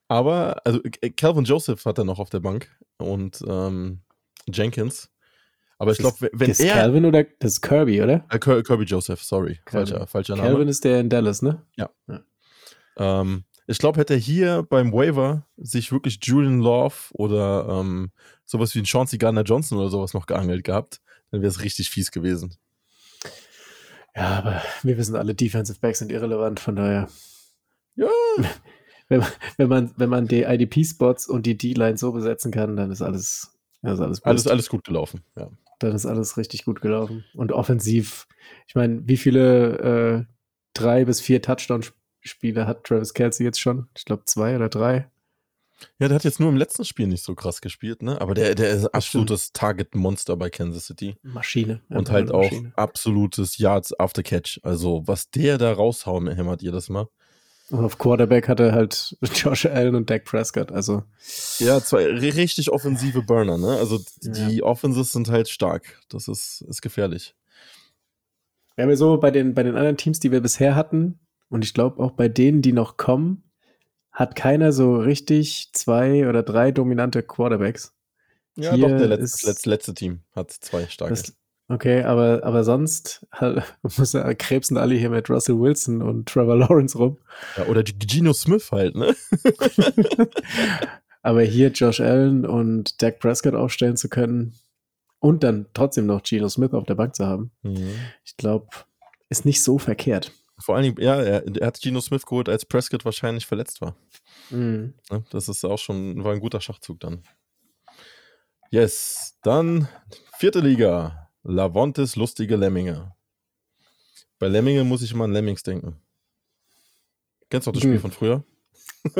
Aber, also Calvin Joseph hat er noch auf der Bank und ähm, Jenkins. Aber ich glaube, wenn das ist er. Calvin oder das ist Kirby, oder? Äh, Kirby Joseph, sorry. Falscher, falscher Name. Calvin ist der in Dallas, ne? Ja. ja. Ähm, ich glaube, hätte er hier beim Waiver sich wirklich Julian Love oder ähm, sowas wie ein Chauncey Gardner Johnson oder sowas noch geangelt gehabt, dann wäre es richtig fies gewesen. Ja, aber wir wissen alle, Defensive Backs sind irrelevant, von daher. Ja. Wenn, wenn man, wenn man die IDP-Spots und die D-Line so besetzen kann, dann ist alles, ist alles, alles, alles gut gelaufen. Ja dann ist alles richtig gut gelaufen. Und offensiv, ich meine, wie viele äh, drei bis vier Touchdown-Spiele hat Travis Kelsey jetzt schon? Ich glaube zwei oder drei. Ja, der hat jetzt nur im letzten Spiel nicht so krass gespielt, ne? Aber der, der ist absolutes Target-Monster bei Kansas City. Maschine. Und halt auch Maschine. absolutes Yards after Catch. Also, was der da raushauen hämmert jedes Mal. Und auf Quarterback hatte halt Josh Allen und Dak Prescott. Also ja, zwei richtig offensive Burner. Ne? Also die ja. Offenses sind halt stark. Das ist, ist gefährlich. Wir haben ja so bei den, bei den anderen Teams, die wir bisher hatten, und ich glaube auch bei denen, die noch kommen, hat keiner so richtig zwei oder drei dominante Quarterbacks. Ja, Hier doch, der letzte, letzte, letzte Team hat zwei starke. Das, Okay, aber, aber sonst halt, muss er, krebsen alle hier mit Russell Wilson und Trevor Lawrence rum. Ja, oder Gino Smith halt, ne? aber hier Josh Allen und Dak Prescott aufstellen zu können und dann trotzdem noch Gino Smith auf der Bank zu haben, mhm. ich glaube, ist nicht so verkehrt. Vor allen Dingen, ja, er, er, hat Gino Smith geholt, als Prescott wahrscheinlich verletzt war. Mhm. Ne, das ist auch schon, war ein guter Schachzug dann. Yes, dann vierte Liga. Lavontes lustige Lemminge. Bei Lemminge muss ich immer an Lemmings denken. Kennst du auch das Spiel hm. von früher?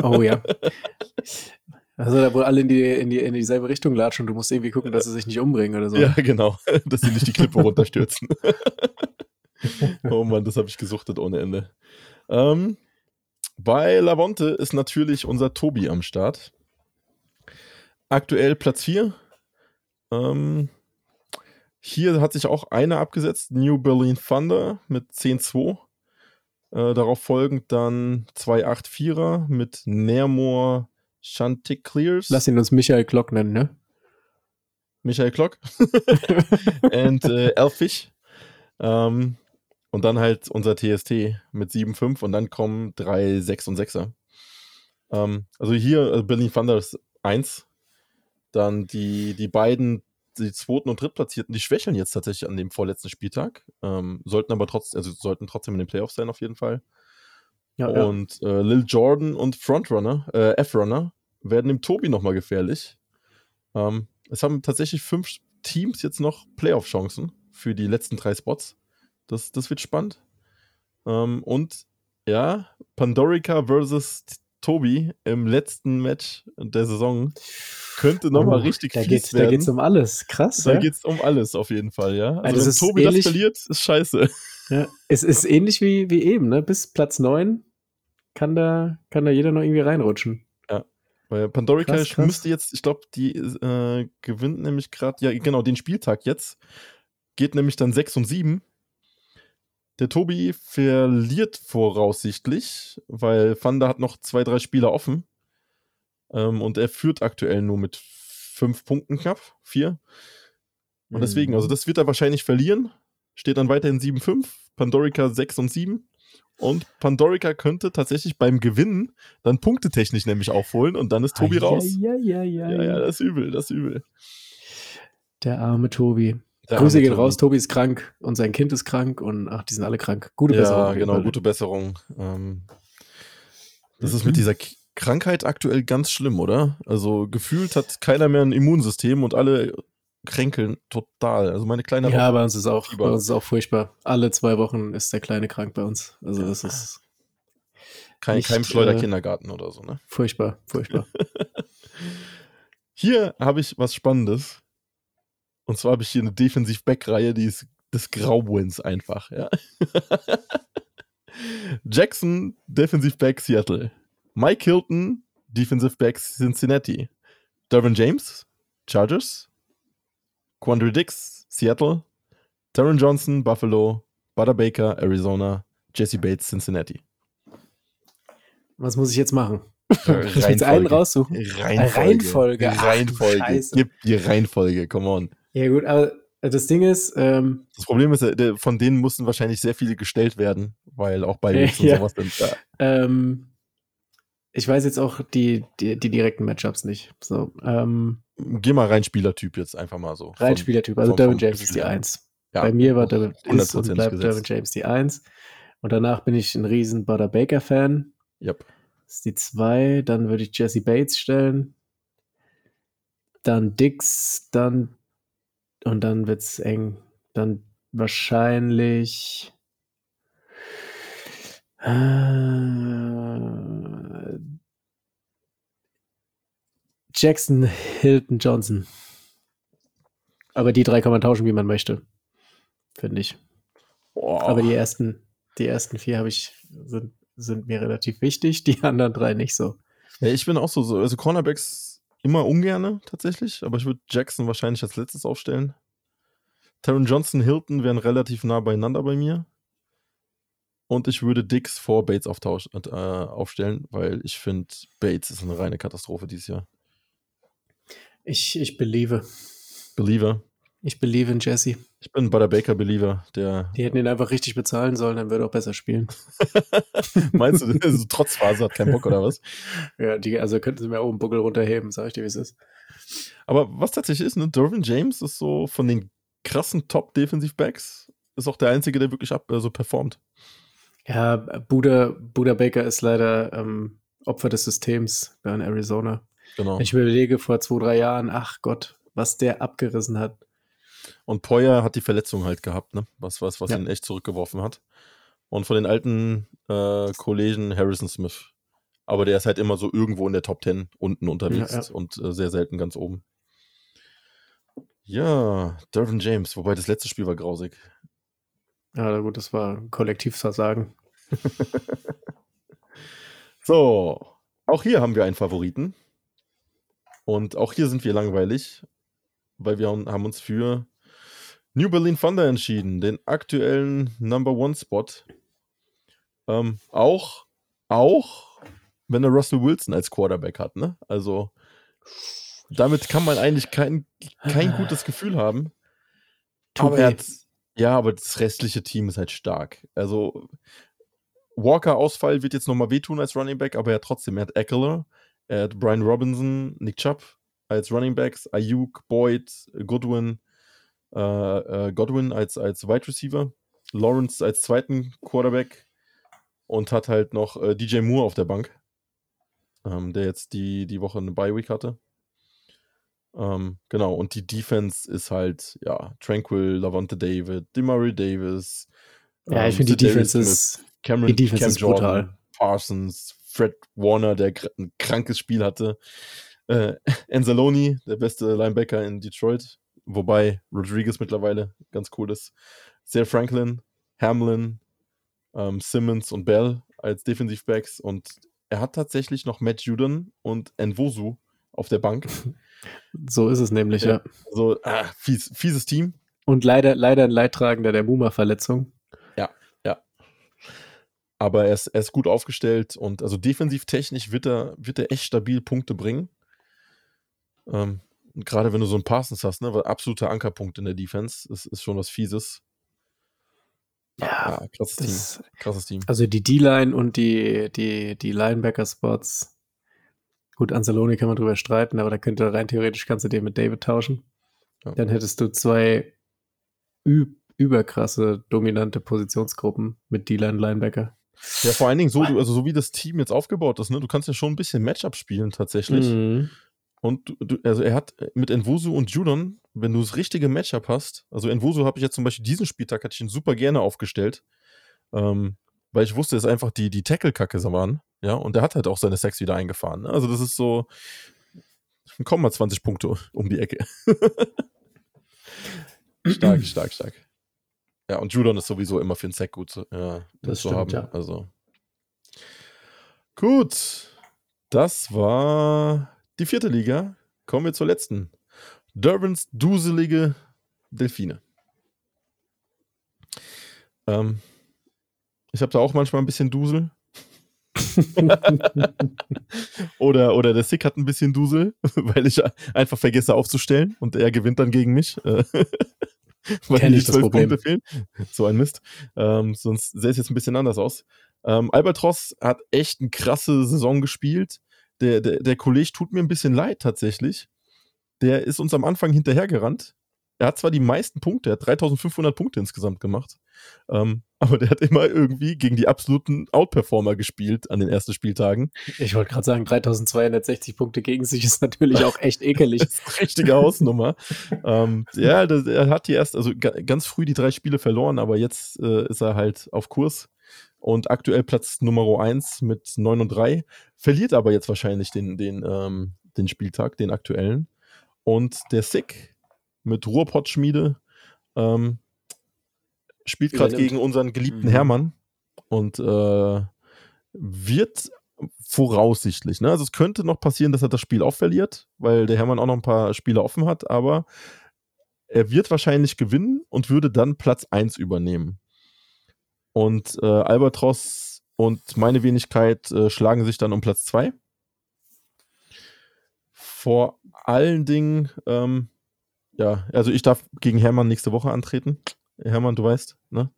Oh ja. Also da wohl alle in, die, in, die, in dieselbe Richtung latschen und du musst irgendwie gucken, dass sie sich nicht umbringen oder so. Ja, genau. Dass sie nicht die Klippe runterstürzen. oh Mann, das habe ich gesuchtet ohne Ende. Ähm, bei Lavonte ist natürlich unser Tobi am Start. Aktuell Platz 4 Ähm, hier hat sich auch einer abgesetzt, New Berlin Thunder mit 10-2. Äh, darauf folgend dann 2-8-4er mit Nermor Chanticleers. Lass ihn uns Michael Klock nennen, ne? Michael Klock. und äh, Elfish. Ähm, und dann halt unser TST mit 7-5 und dann kommen drei 6 und 6er. Ähm, also hier also Berlin Thunder ist 1. Dann die, die beiden, die zweiten und drittplatzierten, die schwächeln jetzt tatsächlich an dem vorletzten Spieltag. Ähm, sollten aber trotzdem, also sollten trotzdem in den Playoffs sein, auf jeden Fall. Ja, und ja. Äh, Lil Jordan und Frontrunner, äh, F-Runner, werden dem Tobi nochmal gefährlich. Ähm, es haben tatsächlich fünf Teams jetzt noch Playoff-Chancen für die letzten drei Spots. Das, das wird spannend. Ähm, und ja, Pandorica versus Tobi im letzten Match der Saison könnte nochmal oh, richtig da geht's, werden. Da geht es um alles. Krass. Da ja? geht es um alles auf jeden Fall, ja. Also, also wenn Tobi ähnlich, das verliert, ist scheiße. Ja, es ist ähnlich wie, wie eben, ne? Bis Platz 9 kann da, kann da jeder noch irgendwie reinrutschen. Ja. Weil Pandorica krass, krass. müsste jetzt, ich glaube, die äh, gewinnt nämlich gerade, ja, genau, den Spieltag jetzt. Geht nämlich dann 6 und 7. Der Tobi verliert voraussichtlich, weil Fanda hat noch zwei, drei Spieler offen. Ähm, und er führt aktuell nur mit fünf Punkten knapp, vier. Und deswegen, also mhm. das wird er wahrscheinlich verlieren. Steht dann weiterhin 7-5, Pandorica 6 und 7. Und Pandorica könnte tatsächlich beim Gewinnen dann punktetechnisch nämlich aufholen und dann ist Tobi ah, raus. Ja, ja, ja, ja, ja, das ist übel, das ist übel. Der arme Tobi. Grüße gehen raus, Tobi ist krank und sein Kind ist krank und ach, die sind alle krank. Gute Besserung. Ja, genau, gute Besserung. Ähm, das ist mit dieser Krankheit aktuell ganz schlimm, oder? Also gefühlt hat keiner mehr ein Immunsystem und alle kränkeln total. Also meine kleine Ja, bei uns ist auch, bei uns ist auch furchtbar. Alle zwei Wochen ist der Kleine krank bei uns. Also das ist kein, nicht, kein Schleuderkindergarten äh, oder so, ne? Furchtbar, furchtbar. hier habe ich was Spannendes. Und zwar habe ich hier eine Defensiv-Back-Reihe, die ist des Grauwins einfach, ja. Jackson, Defensiv-Back Seattle. Mike Hilton, Defensive Back Cincinnati. Dervin James, Chargers. Quandre Dix, Seattle. Taron Johnson, Buffalo. Butter Baker, Arizona. Jesse Bates, Cincinnati. Was muss ich jetzt machen? Äh, ich jetzt einen raussuchen. Reihenfolge. Reihenfolge. Reihenfolge. Gib die Reihenfolge, come on. Ja, gut, aber das Ding ist. Ähm, das Problem ist, äh, von denen mussten wahrscheinlich sehr viele gestellt werden, weil auch bei äh, ja, sowas sind. Ja. Ähm, ich weiß jetzt auch die, die, die direkten Matchups nicht. So, ähm, Geh mal rein Spielertyp jetzt einfach mal so. Rein Spielertyp. Also Derwin James ist die 1. Ja, Bei mir war Derwin, ist und bleibt Derwin James die 1. Und danach bin ich ein riesen Butter Baker Fan. Yep. Das ist die 2. Dann würde ich Jesse Bates stellen. Dann Dix. Dann und dann wird es eng. Dann wahrscheinlich äh, Jackson, Hilton, Johnson. Aber die drei kann man tauschen, wie man möchte. Finde ich. Boah. Aber die ersten, die ersten vier habe ich, sind, sind mir relativ wichtig, die anderen drei nicht so. Ja, ich bin auch so, so also Cornerbacks immer ungerne tatsächlich, aber ich würde Jackson wahrscheinlich als letztes aufstellen. Taron Johnson, Hilton wären relativ nah beieinander bei mir. Und ich würde Dix vor Bates auftausch, äh, aufstellen, weil ich finde, Bates ist eine reine Katastrophe dieses Jahr. Ich, ich believe. Believer. Ich believe in Jesse. Ich bin bei der Baker Believer. Der die hätten ihn einfach richtig bezahlen sollen, dann würde er auch besser spielen. Meinst du, also trotz Phase hat keinen Bock oder was? ja, die, also könnten sie mir oben Buckel runterheben, sag ich dir, wie es ist. Aber was tatsächlich ist, ne, Dervin James ist so von den krassen Top-Defensiv-Backs, ist auch der Einzige, der wirklich ab, also performt. Ja, Buda, Buda Baker ist leider ähm, Opfer des Systems in Arizona. Genau. Wenn ich überlege, vor zwei, drei Jahren, ach Gott, was der abgerissen hat. Und Poyer hat die Verletzung halt gehabt, ne? Was, was, was ja. ihn echt zurückgeworfen hat. Und von den alten äh, Kollegen Harrison Smith. Aber der ist halt immer so irgendwo in der Top 10 unten unterwegs ja, ja. und äh, sehr selten ganz oben. Ja, Dervin James, wobei das letzte Spiel war grausig. Ja, gut, das war Kollektivversagen. so, auch hier haben wir einen Favoriten. Und auch hier sind wir langweilig, weil wir haben uns für New Berlin Thunder entschieden, den aktuellen Number One Spot. Ähm, auch, auch, wenn er Russell Wilson als Quarterback hat, ne? Also, damit kann man eigentlich kein, kein gutes Gefühl haben. Aber er hat, ja, aber das restliche Team ist halt stark. Also, Walker-Ausfall wird jetzt nochmal wehtun als Running Back, aber er hat trotzdem, er hat Eckler, er hat Brian Robinson, Nick Chubb als Running Backs, Ayuk, Boyd, Goodwin, Godwin als, als Wide Receiver, Lawrence als zweiten Quarterback und hat halt noch äh, DJ Moore auf der Bank, ähm, der jetzt die, die Woche eine Bye Week hatte. Ähm, genau, und die Defense ist halt, ja, Tranquil, Lavonte David, Demary Davis. Ja, ich ähm, finde die Defense ist, Cameron, die Defense Cam ist Jordan, brutal. Parsons, Fred Warner, der ein krankes Spiel hatte. Äh, Anzalone, der beste Linebacker in Detroit, wobei Rodriguez mittlerweile ganz cool ist. Sehr Franklin, Hamlin, ähm, Simmons und Bell als Defensivbacks und er hat tatsächlich noch Matt Judon und Nwosu auf der Bank. So ist es nämlich, ja. ja. So, ah, fies, fieses Team. Und leider, leider ein Leidtragender der Boomer-Verletzung. Ja, ja. Aber er ist, er ist gut aufgestellt und also defensiv technisch wird er, wird er echt stabil Punkte bringen. Ähm, gerade wenn du so einen Parsons hast, ne, weil absoluter Ankerpunkt in der Defense, ist, ist schon was Fieses. Ja, ja krasses Team. Krasses Team. Also die D-Line und die, die, die Linebacker-Spots. Gut, Anzalone kann man drüber streiten, aber da könnte rein theoretisch kannst du den mit David tauschen. Ja. Dann hättest du zwei überkrasse, dominante Positionsgruppen mit D-Line Linebacker. Ja, vor allen Dingen so, also so wie das Team jetzt aufgebaut ist, ne? Du kannst ja schon ein bisschen Matchup spielen tatsächlich. Mhm. Und du, also er hat mit Envusu und Judon, wenn du das richtige Matchup hast, also Envusu habe ich jetzt zum Beispiel diesen Spieltag, hatte ich ihn super gerne aufgestellt, ähm, weil ich wusste, dass einfach die, die Tackle-Kacke waren, ja, und der hat halt auch seine Sex wieder eingefahren. Ne? Also das ist so, kommen mal 20 Punkte um die Ecke. stark, stark, stark. Ja, und Judon ist sowieso immer für den Sack gut zu, ja, Das zu stimmt, haben. ja. Also. Gut. Das war die vierte Liga. Kommen wir zur letzten. Durbans duselige Delfine. Ähm, ich habe da auch manchmal ein bisschen Dusel. oder, oder der Sick hat ein bisschen Dusel, weil ich einfach vergesse aufzustellen und er gewinnt dann gegen mich. äh, weil Kenn ich das Problem. Punkte fehlen. So ein Mist. Ähm, sonst sähe es jetzt ein bisschen anders aus. Ähm, Albatros hat echt eine krasse Saison gespielt. Der, der, der Kollege tut mir ein bisschen leid tatsächlich. Der ist uns am Anfang hinterhergerannt. Er hat zwar die meisten Punkte, er hat 3500 Punkte insgesamt gemacht, ähm, aber der hat immer irgendwie gegen die absoluten Outperformer gespielt an den ersten Spieltagen. Ich wollte gerade sagen, 3260 Punkte gegen sich ist natürlich auch echt ekelig. Richtige Hausnummer. ähm, ja, das, er hat die erst, also ga, ganz früh die drei Spiele verloren, aber jetzt äh, ist er halt auf Kurs und aktuell Platz Nummer 1 mit 9 und 3. Verliert aber jetzt wahrscheinlich den, den, ähm, den Spieltag, den aktuellen. Und der Sick mit Ruhrpottschmiede ähm, spielt gerade gegen unseren geliebten Mhm. Hermann und äh, wird voraussichtlich, ne? Also es könnte noch passieren, dass er das Spiel auch verliert, weil der Hermann auch noch ein paar Spiele offen hat, aber er wird wahrscheinlich gewinnen und würde dann Platz 1 übernehmen. Und äh, Albatros und meine Wenigkeit äh, schlagen sich dann um Platz 2. Vor allen Dingen, ähm, ja, also ich darf gegen Hermann nächste Woche antreten. Hermann, du weißt, ne?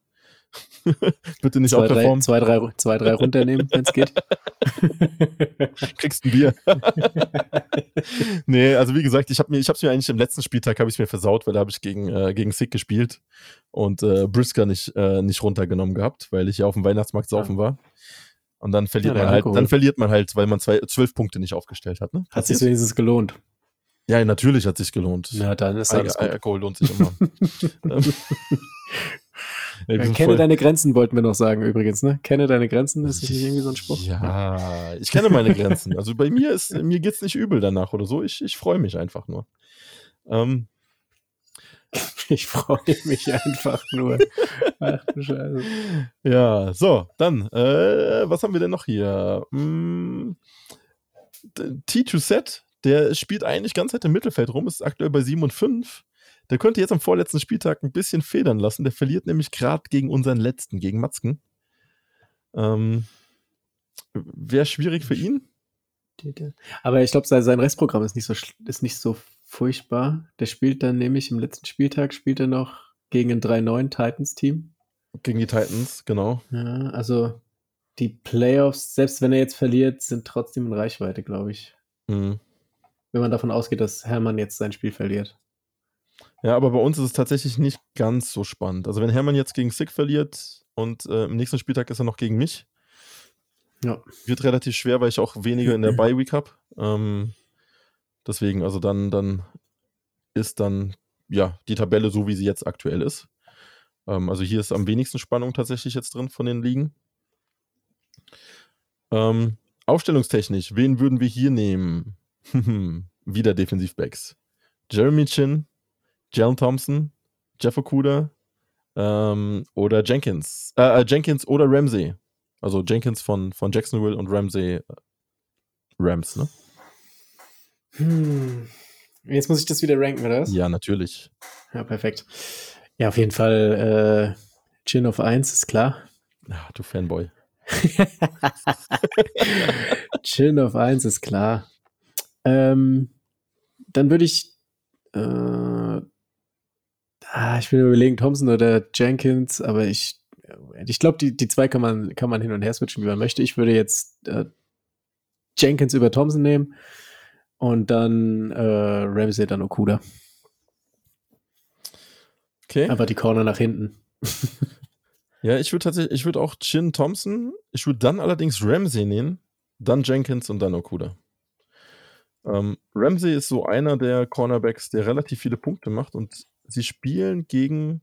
Bitte nicht zwei, drei, outperformen. zwei, drei, zwei, drei runternehmen, wenn es geht. kriegst ein Bier. nee, also wie gesagt, ich habe mir, ich habe mir eigentlich im letzten Spieltag habe ich mir versaut, weil da habe ich gegen äh, gegen Sick gespielt und äh, Brisker nicht äh, nicht runtergenommen gehabt, weil ich ja auf dem Weihnachtsmarkt saufen war. Und dann verliert Ja, man halt, dann verliert man halt, weil man zwei, zwölf Punkte nicht aufgestellt hat. Ne? Hat sich wenigstens gelohnt. ja, natürlich hat sich gelohnt. Na, dann ist Al alles gut. Alkohol lohnt sich immer. Ja, sind kenne voll- deine Grenzen, wollten wir noch sagen übrigens, ne? Kenne deine Grenzen, ist das nicht irgendwie so ein Spruch? Ja, ich kenne meine Grenzen. Also bei mir ist, mir geht's nicht übel danach oder so. Ich, ich freue mich einfach nur. Ähm, Ich freue mich einfach nur. Ach du Scheiße. ja, so, dann, äh, was haben wir denn noch hier? Hm, d- T2Set, der spielt eigentlich ganz halt im Mittelfeld rum, ist aktuell bei 7 und 5. Der könnte jetzt am vorletzten Spieltag ein bisschen federn lassen. Der verliert nämlich gerade gegen unseren letzten, gegen Matzken. Ähm, Wäre schwierig für ihn. Aber ich glaube, sein Restprogramm ist nicht so, ist nicht so furchtbar. Der spielt dann nämlich im letzten Spieltag, spielt er noch gegen ein 3-9 Titans-Team. Gegen die Titans, genau. Ja, also die Playoffs, selbst wenn er jetzt verliert, sind trotzdem in Reichweite, glaube ich. Mhm. Wenn man davon ausgeht, dass Hermann jetzt sein Spiel verliert. Ja, aber bei uns ist es tatsächlich nicht ganz so spannend. Also wenn Hermann jetzt gegen Sick verliert und äh, im nächsten Spieltag ist er noch gegen mich, ja. wird relativ schwer, weil ich auch weniger in der Bye Week habe. Ähm, deswegen, also dann, dann ist dann ja die Tabelle so, wie sie jetzt aktuell ist. Ähm, also hier ist am wenigsten Spannung tatsächlich jetzt drin von den Ligen. Ähm, aufstellungstechnisch, wen würden wir hier nehmen? Wieder Defensivbacks. Jeremy Chin, Jalen Thompson, Jeff Okuda ähm, oder Jenkins. Äh, äh, Jenkins oder Ramsey. Also Jenkins von, von Jacksonville und Ramsey äh, Rams, ne? Hm. Jetzt muss ich das wieder ranken, oder was? Ja, natürlich. Ja, perfekt. Ja, auf jeden Fall äh, Chin auf 1 ist klar. Ja, du Fanboy. Chin auf 1 ist klar. Ähm, dann würde ich äh, ah, ich will überlegen, Thompson oder Jenkins, aber ich ich glaube, die, die zwei kann man, kann man hin und her switchen, wie man möchte. Ich würde jetzt äh, Jenkins über Thompson nehmen und dann äh, Ramsey, dann Okuda. Okay. Aber die Corner nach hinten. ja, ich würde tatsächlich, ich würde auch Chin Thompson, ich würde dann allerdings Ramsey nehmen, dann Jenkins und dann Okuda. Ähm, Ramsey ist so einer der Cornerbacks, der relativ viele Punkte macht und sie spielen gegen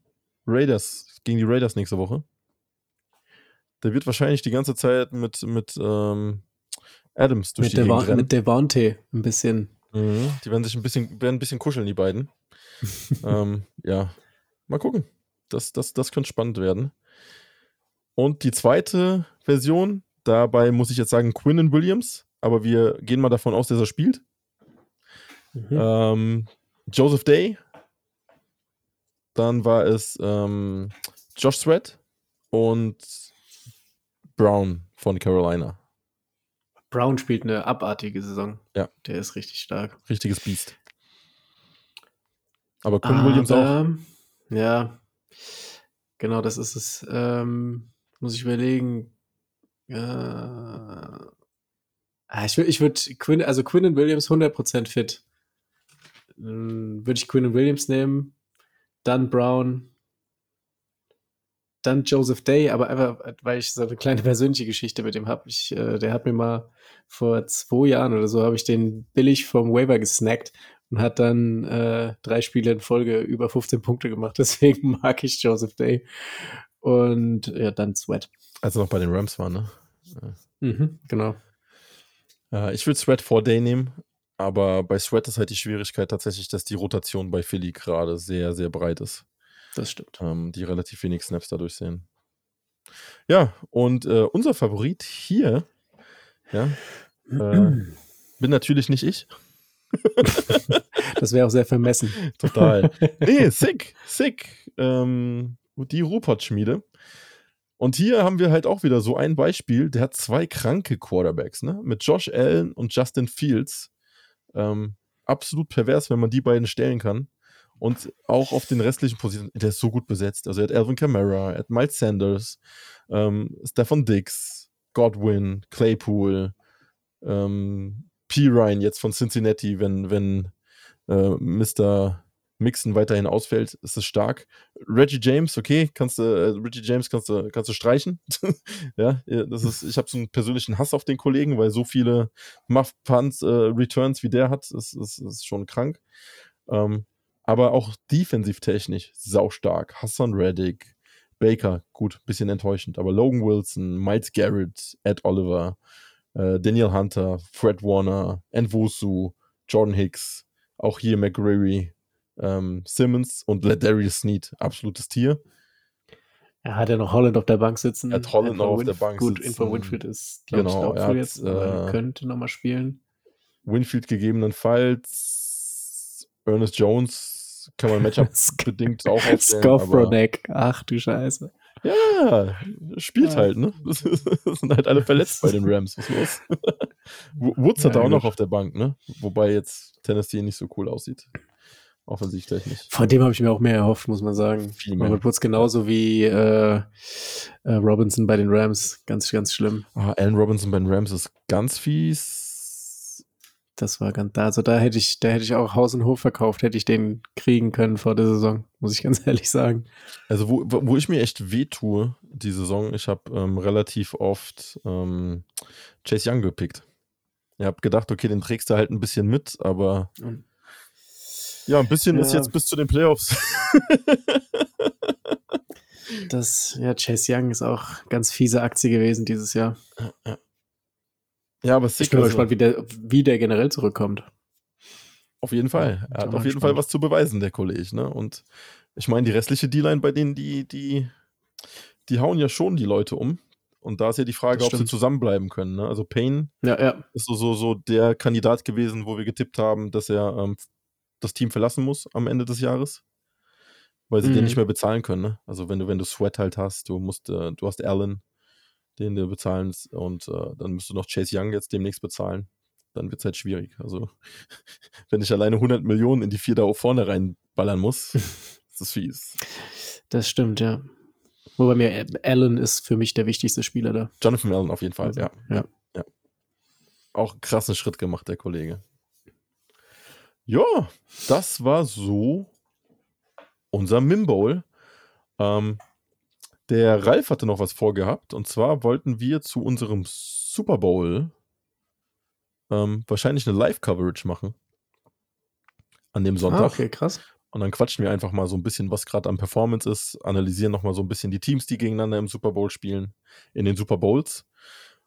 Raiders, gegen die Raiders nächste Woche. Der wird wahrscheinlich die ganze Zeit mit, mit ähm, Adams durch mit die rennen. Mit Devante ein bisschen. Mhm, die werden sich ein bisschen, werden ein bisschen kuscheln, die beiden. ähm, ja, mal gucken. Das, das, das könnte spannend werden. Und die zweite Version, dabei muss ich jetzt sagen Quinnen Williams, aber wir gehen mal davon aus, dass er spielt. Mhm. Ähm, Joseph Day. Dann war es ähm, Josh Sweat und Brown von Carolina. Brown spielt eine abartige Saison. Ja. Der ist richtig stark. Richtiges Biest. Aber Quinn Williams auch. Ja, genau, das ist es. Ähm, muss ich überlegen. Äh, ah, ich würde, ich würd Quinn, also Quinn und Williams 100% fit. Würde ich Quinn und Williams nehmen, dann Brown, dann Joseph Day, aber einfach, weil ich so eine kleine persönliche Geschichte mit ihm habe. Äh, der hat mir mal vor zwei Jahren oder so, habe ich den billig vom Waiver gesnackt und hat dann äh, drei Spiele in Folge über 15 Punkte gemacht. Deswegen mag ich Joseph Day. Und ja, dann Sweat. Als er noch bei den Rams war, ne? Mhm, genau. Äh, ich würde Sweat vor Day nehmen, aber bei Sweat ist halt die Schwierigkeit tatsächlich, dass die Rotation bei Philly gerade sehr, sehr breit ist. Das stimmt. Ähm, die relativ wenig Snaps dadurch sehen. Ja, und äh, unser Favorit hier, ja, äh, bin natürlich nicht ich. das wäre auch sehr vermessen. Total. Nee, sick, sick. Ähm, die Rupert-Schmiede. Und hier haben wir halt auch wieder so ein Beispiel, der hat zwei kranke Quarterbacks, ne? Mit Josh Allen und Justin Fields. Ähm, absolut pervers, wenn man die beiden stellen kann. Und auch auf den restlichen Positionen, der ist so gut besetzt. Also er hat Alvin Kamara, er hat Miles Sanders, ähm, Stefan Dix, Godwin, Claypool, ähm, P. Ryan jetzt von Cincinnati, wenn, wenn äh, Mr. Mixon weiterhin ausfällt, ist es stark. Reggie James, okay, kannst du, äh, Reggie James kannst du, kannst du streichen. ja, das ist, ich habe so einen persönlichen Hass auf den Kollegen, weil so viele Muff Punts, äh, Returns wie der hat, ist, ist, ist schon krank. Ähm, aber auch defensivtechnisch saustark. Hassan Reddick, Baker, gut, bisschen enttäuschend, aber Logan Wilson, Miles Garrett, Ed Oliver, äh, Daniel Hunter, Fred Warner, Nwosu, Jordan Hicks, auch hier McGreary, ähm, Simmons und Ladarius Sneed, absolutes Tier. Er hat ja noch Holland auf der Bank sitzen. Er hat Holland noch auf der Bank gut, sitzen. Gut, Info Winfield ist, glaube genau, ich, auch jetzt, äh, könnte nochmal spielen. Winfield gegebenenfalls. Ernest Jones kann man Matchup-bedingt auch aufstellen. Skowronek, ach du Scheiße. Ja, spielt ja. halt, ne? sind halt alle verletzt bei den Rams. Was los? Woods hat ja, auch noch auf der Bank, ne? Wobei jetzt Tennessee nicht so cool aussieht. Offensichtlich nicht. Von dem habe ich mir auch mehr erhofft, muss man sagen. Viel mehr. Robert Woods genauso wie äh, äh, Robinson bei den Rams. Ganz, ganz schlimm. Ah, Allen Robinson bei den Rams ist ganz fies. Das war ganz, also da hätte ich, da hätte ich auch Haus und Hof verkauft, hätte ich den kriegen können vor der Saison, muss ich ganz ehrlich sagen. Also wo, wo ich mir echt weh tue, die Saison, ich habe ähm, relativ oft ähm, Chase Young gepickt. Ich habe gedacht, okay, den trägst du halt ein bisschen mit, aber ja, ein bisschen ja. ist jetzt bis zu den Playoffs. das, ja, Chase Young ist auch ganz fiese Aktie gewesen dieses Jahr. Ja, ja. Aber sick, ich bin also, gespannt, wie der, wie der generell zurückkommt. Auf jeden Fall. Er hat auf jeden spannend. Fall was zu beweisen, der Kollege. Ne? Und ich meine, die restliche D-Line bei denen, die, die, die hauen ja schon die Leute um. Und da ist ja die Frage, ob sie zusammenbleiben können. Ne? Also Payne ja, ja. ist so, so, so der Kandidat gewesen, wo wir getippt haben, dass er ähm, das Team verlassen muss am Ende des Jahres. Weil sie mhm. den nicht mehr bezahlen können. Ne? Also wenn du, wenn du Sweat halt hast, du musst, äh, du hast Allen, den du bezahlen und äh, dann musst du noch Chase Young jetzt demnächst bezahlen. Dann wird es halt schwierig. Also, wenn ich alleine 100 Millionen in die vier da vorne reinballern muss, ist das fies. Das stimmt, ja. Wobei mir Allen ist für mich der wichtigste Spieler da. Jonathan Allen auf jeden Fall, also, ja. ja. ja. Auch krassen Schritt gemacht, der Kollege. Ja, das war so unser Mimbowl. Ähm, der Ralf hatte noch was vorgehabt und zwar wollten wir zu unserem Super Bowl ähm, wahrscheinlich eine Live-Coverage machen. An dem Sonntag. Ah, okay, krass. Und dann quatschen wir einfach mal so ein bisschen, was gerade am Performance ist, analysieren nochmal so ein bisschen die Teams, die gegeneinander im Super Bowl spielen, in den Super Bowls.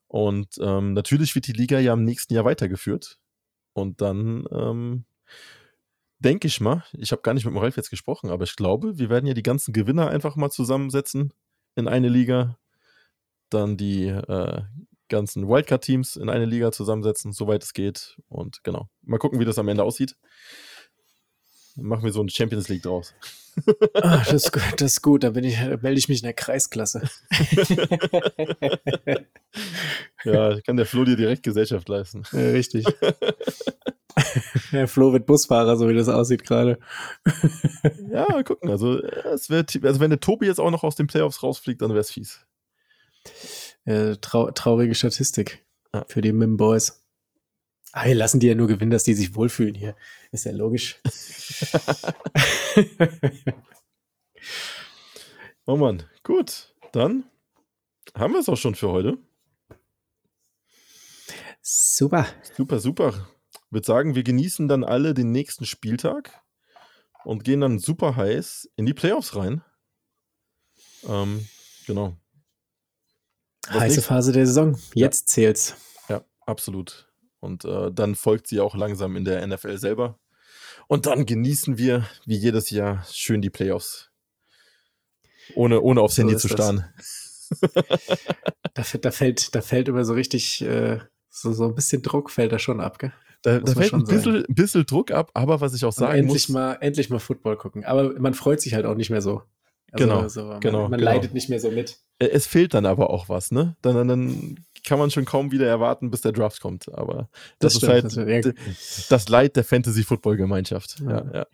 Und ähm, natürlich wird die Liga ja im nächsten Jahr weitergeführt. Und dann ähm, denke ich mal, ich habe gar nicht mit dem Ralf jetzt gesprochen, aber ich glaube, wir werden ja die ganzen Gewinner einfach mal zusammensetzen in eine Liga, dann die äh, ganzen Wildcard-Teams in eine Liga zusammensetzen, soweit es geht. Und genau, mal gucken, wie das am Ende aussieht. Dann machen wir so eine Champions League draus. Ach, das, ist gut, das ist gut, da bin ich, melde ich mich in der Kreisklasse. ja, kann der Flo dir direkt Gesellschaft leisten. Ja, richtig. Der Flo wird Busfahrer, so wie das aussieht gerade. ja, mal gucken. Also, es wird, also wenn der Tobi jetzt auch noch aus den Playoffs rausfliegt, dann wäre es fies. Äh, trau traurige Statistik ja. für die Mim Boys. Ah, wir lassen die ja nur gewinnen, dass die sich wohlfühlen hier. Ist ja logisch. oh Mann, gut. Dann haben wir es auch schon für heute. Super. Super, super würde sagen, wir genießen dann alle den nächsten Spieltag und gehen dann super heiß in die Playoffs rein. Ähm, genau. Was Heiße nächstes? Phase der Saison. Jetzt ja. zählt's. Ja, absolut. Und äh, dann folgt sie auch langsam in der NFL selber. Und dann genießen wir, wie jedes Jahr, schön die Playoffs. Ohne, ohne aufs so Handy zu starren. da, da, fällt, da fällt immer so richtig, äh, so, so ein bisschen Druck fällt da schon ab, gell? Da, da fällt ein bisschen, bisschen, Druck ab, aber was ich auch sagen endlich muss. Mal, endlich mal Football gucken. Aber man freut sich halt auch nicht mehr so. Also, genau, also man, genau. Man genau. leidet nicht mehr so mit. Es fehlt dann aber auch was, ne? Dann, dann kann man schon kaum wieder erwarten, bis der Draft kommt. Aber das, das ist halt das, das, Leid der Fantasy-Football-Gemeinschaft. Ja. Ja, ja.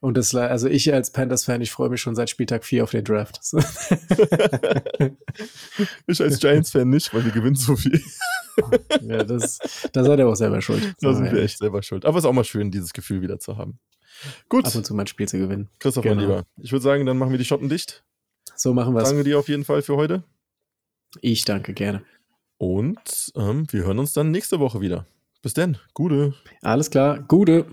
Und das, also ich als Panthers-Fan, ich freue mich schon seit Spieltag 4 auf den Draft. ich als Giants-Fan nicht, weil die gewinnen so viel. ja, das, da seid ihr auch selber schuld. Da sind wir echt selber schuld. Aber es ist auch mal schön, dieses Gefühl wieder zu haben. Gut. Ab und zu mal ein Spiel zu gewinnen. Christoph, genau. mein Lieber. Ich würde sagen, dann machen wir die Schotten dicht. So machen wir es. Danke dir auf jeden Fall für heute. Ich danke gerne. Und ähm, wir hören uns dann nächste Woche wieder. Bis denn. Gute. Alles klar. Gute.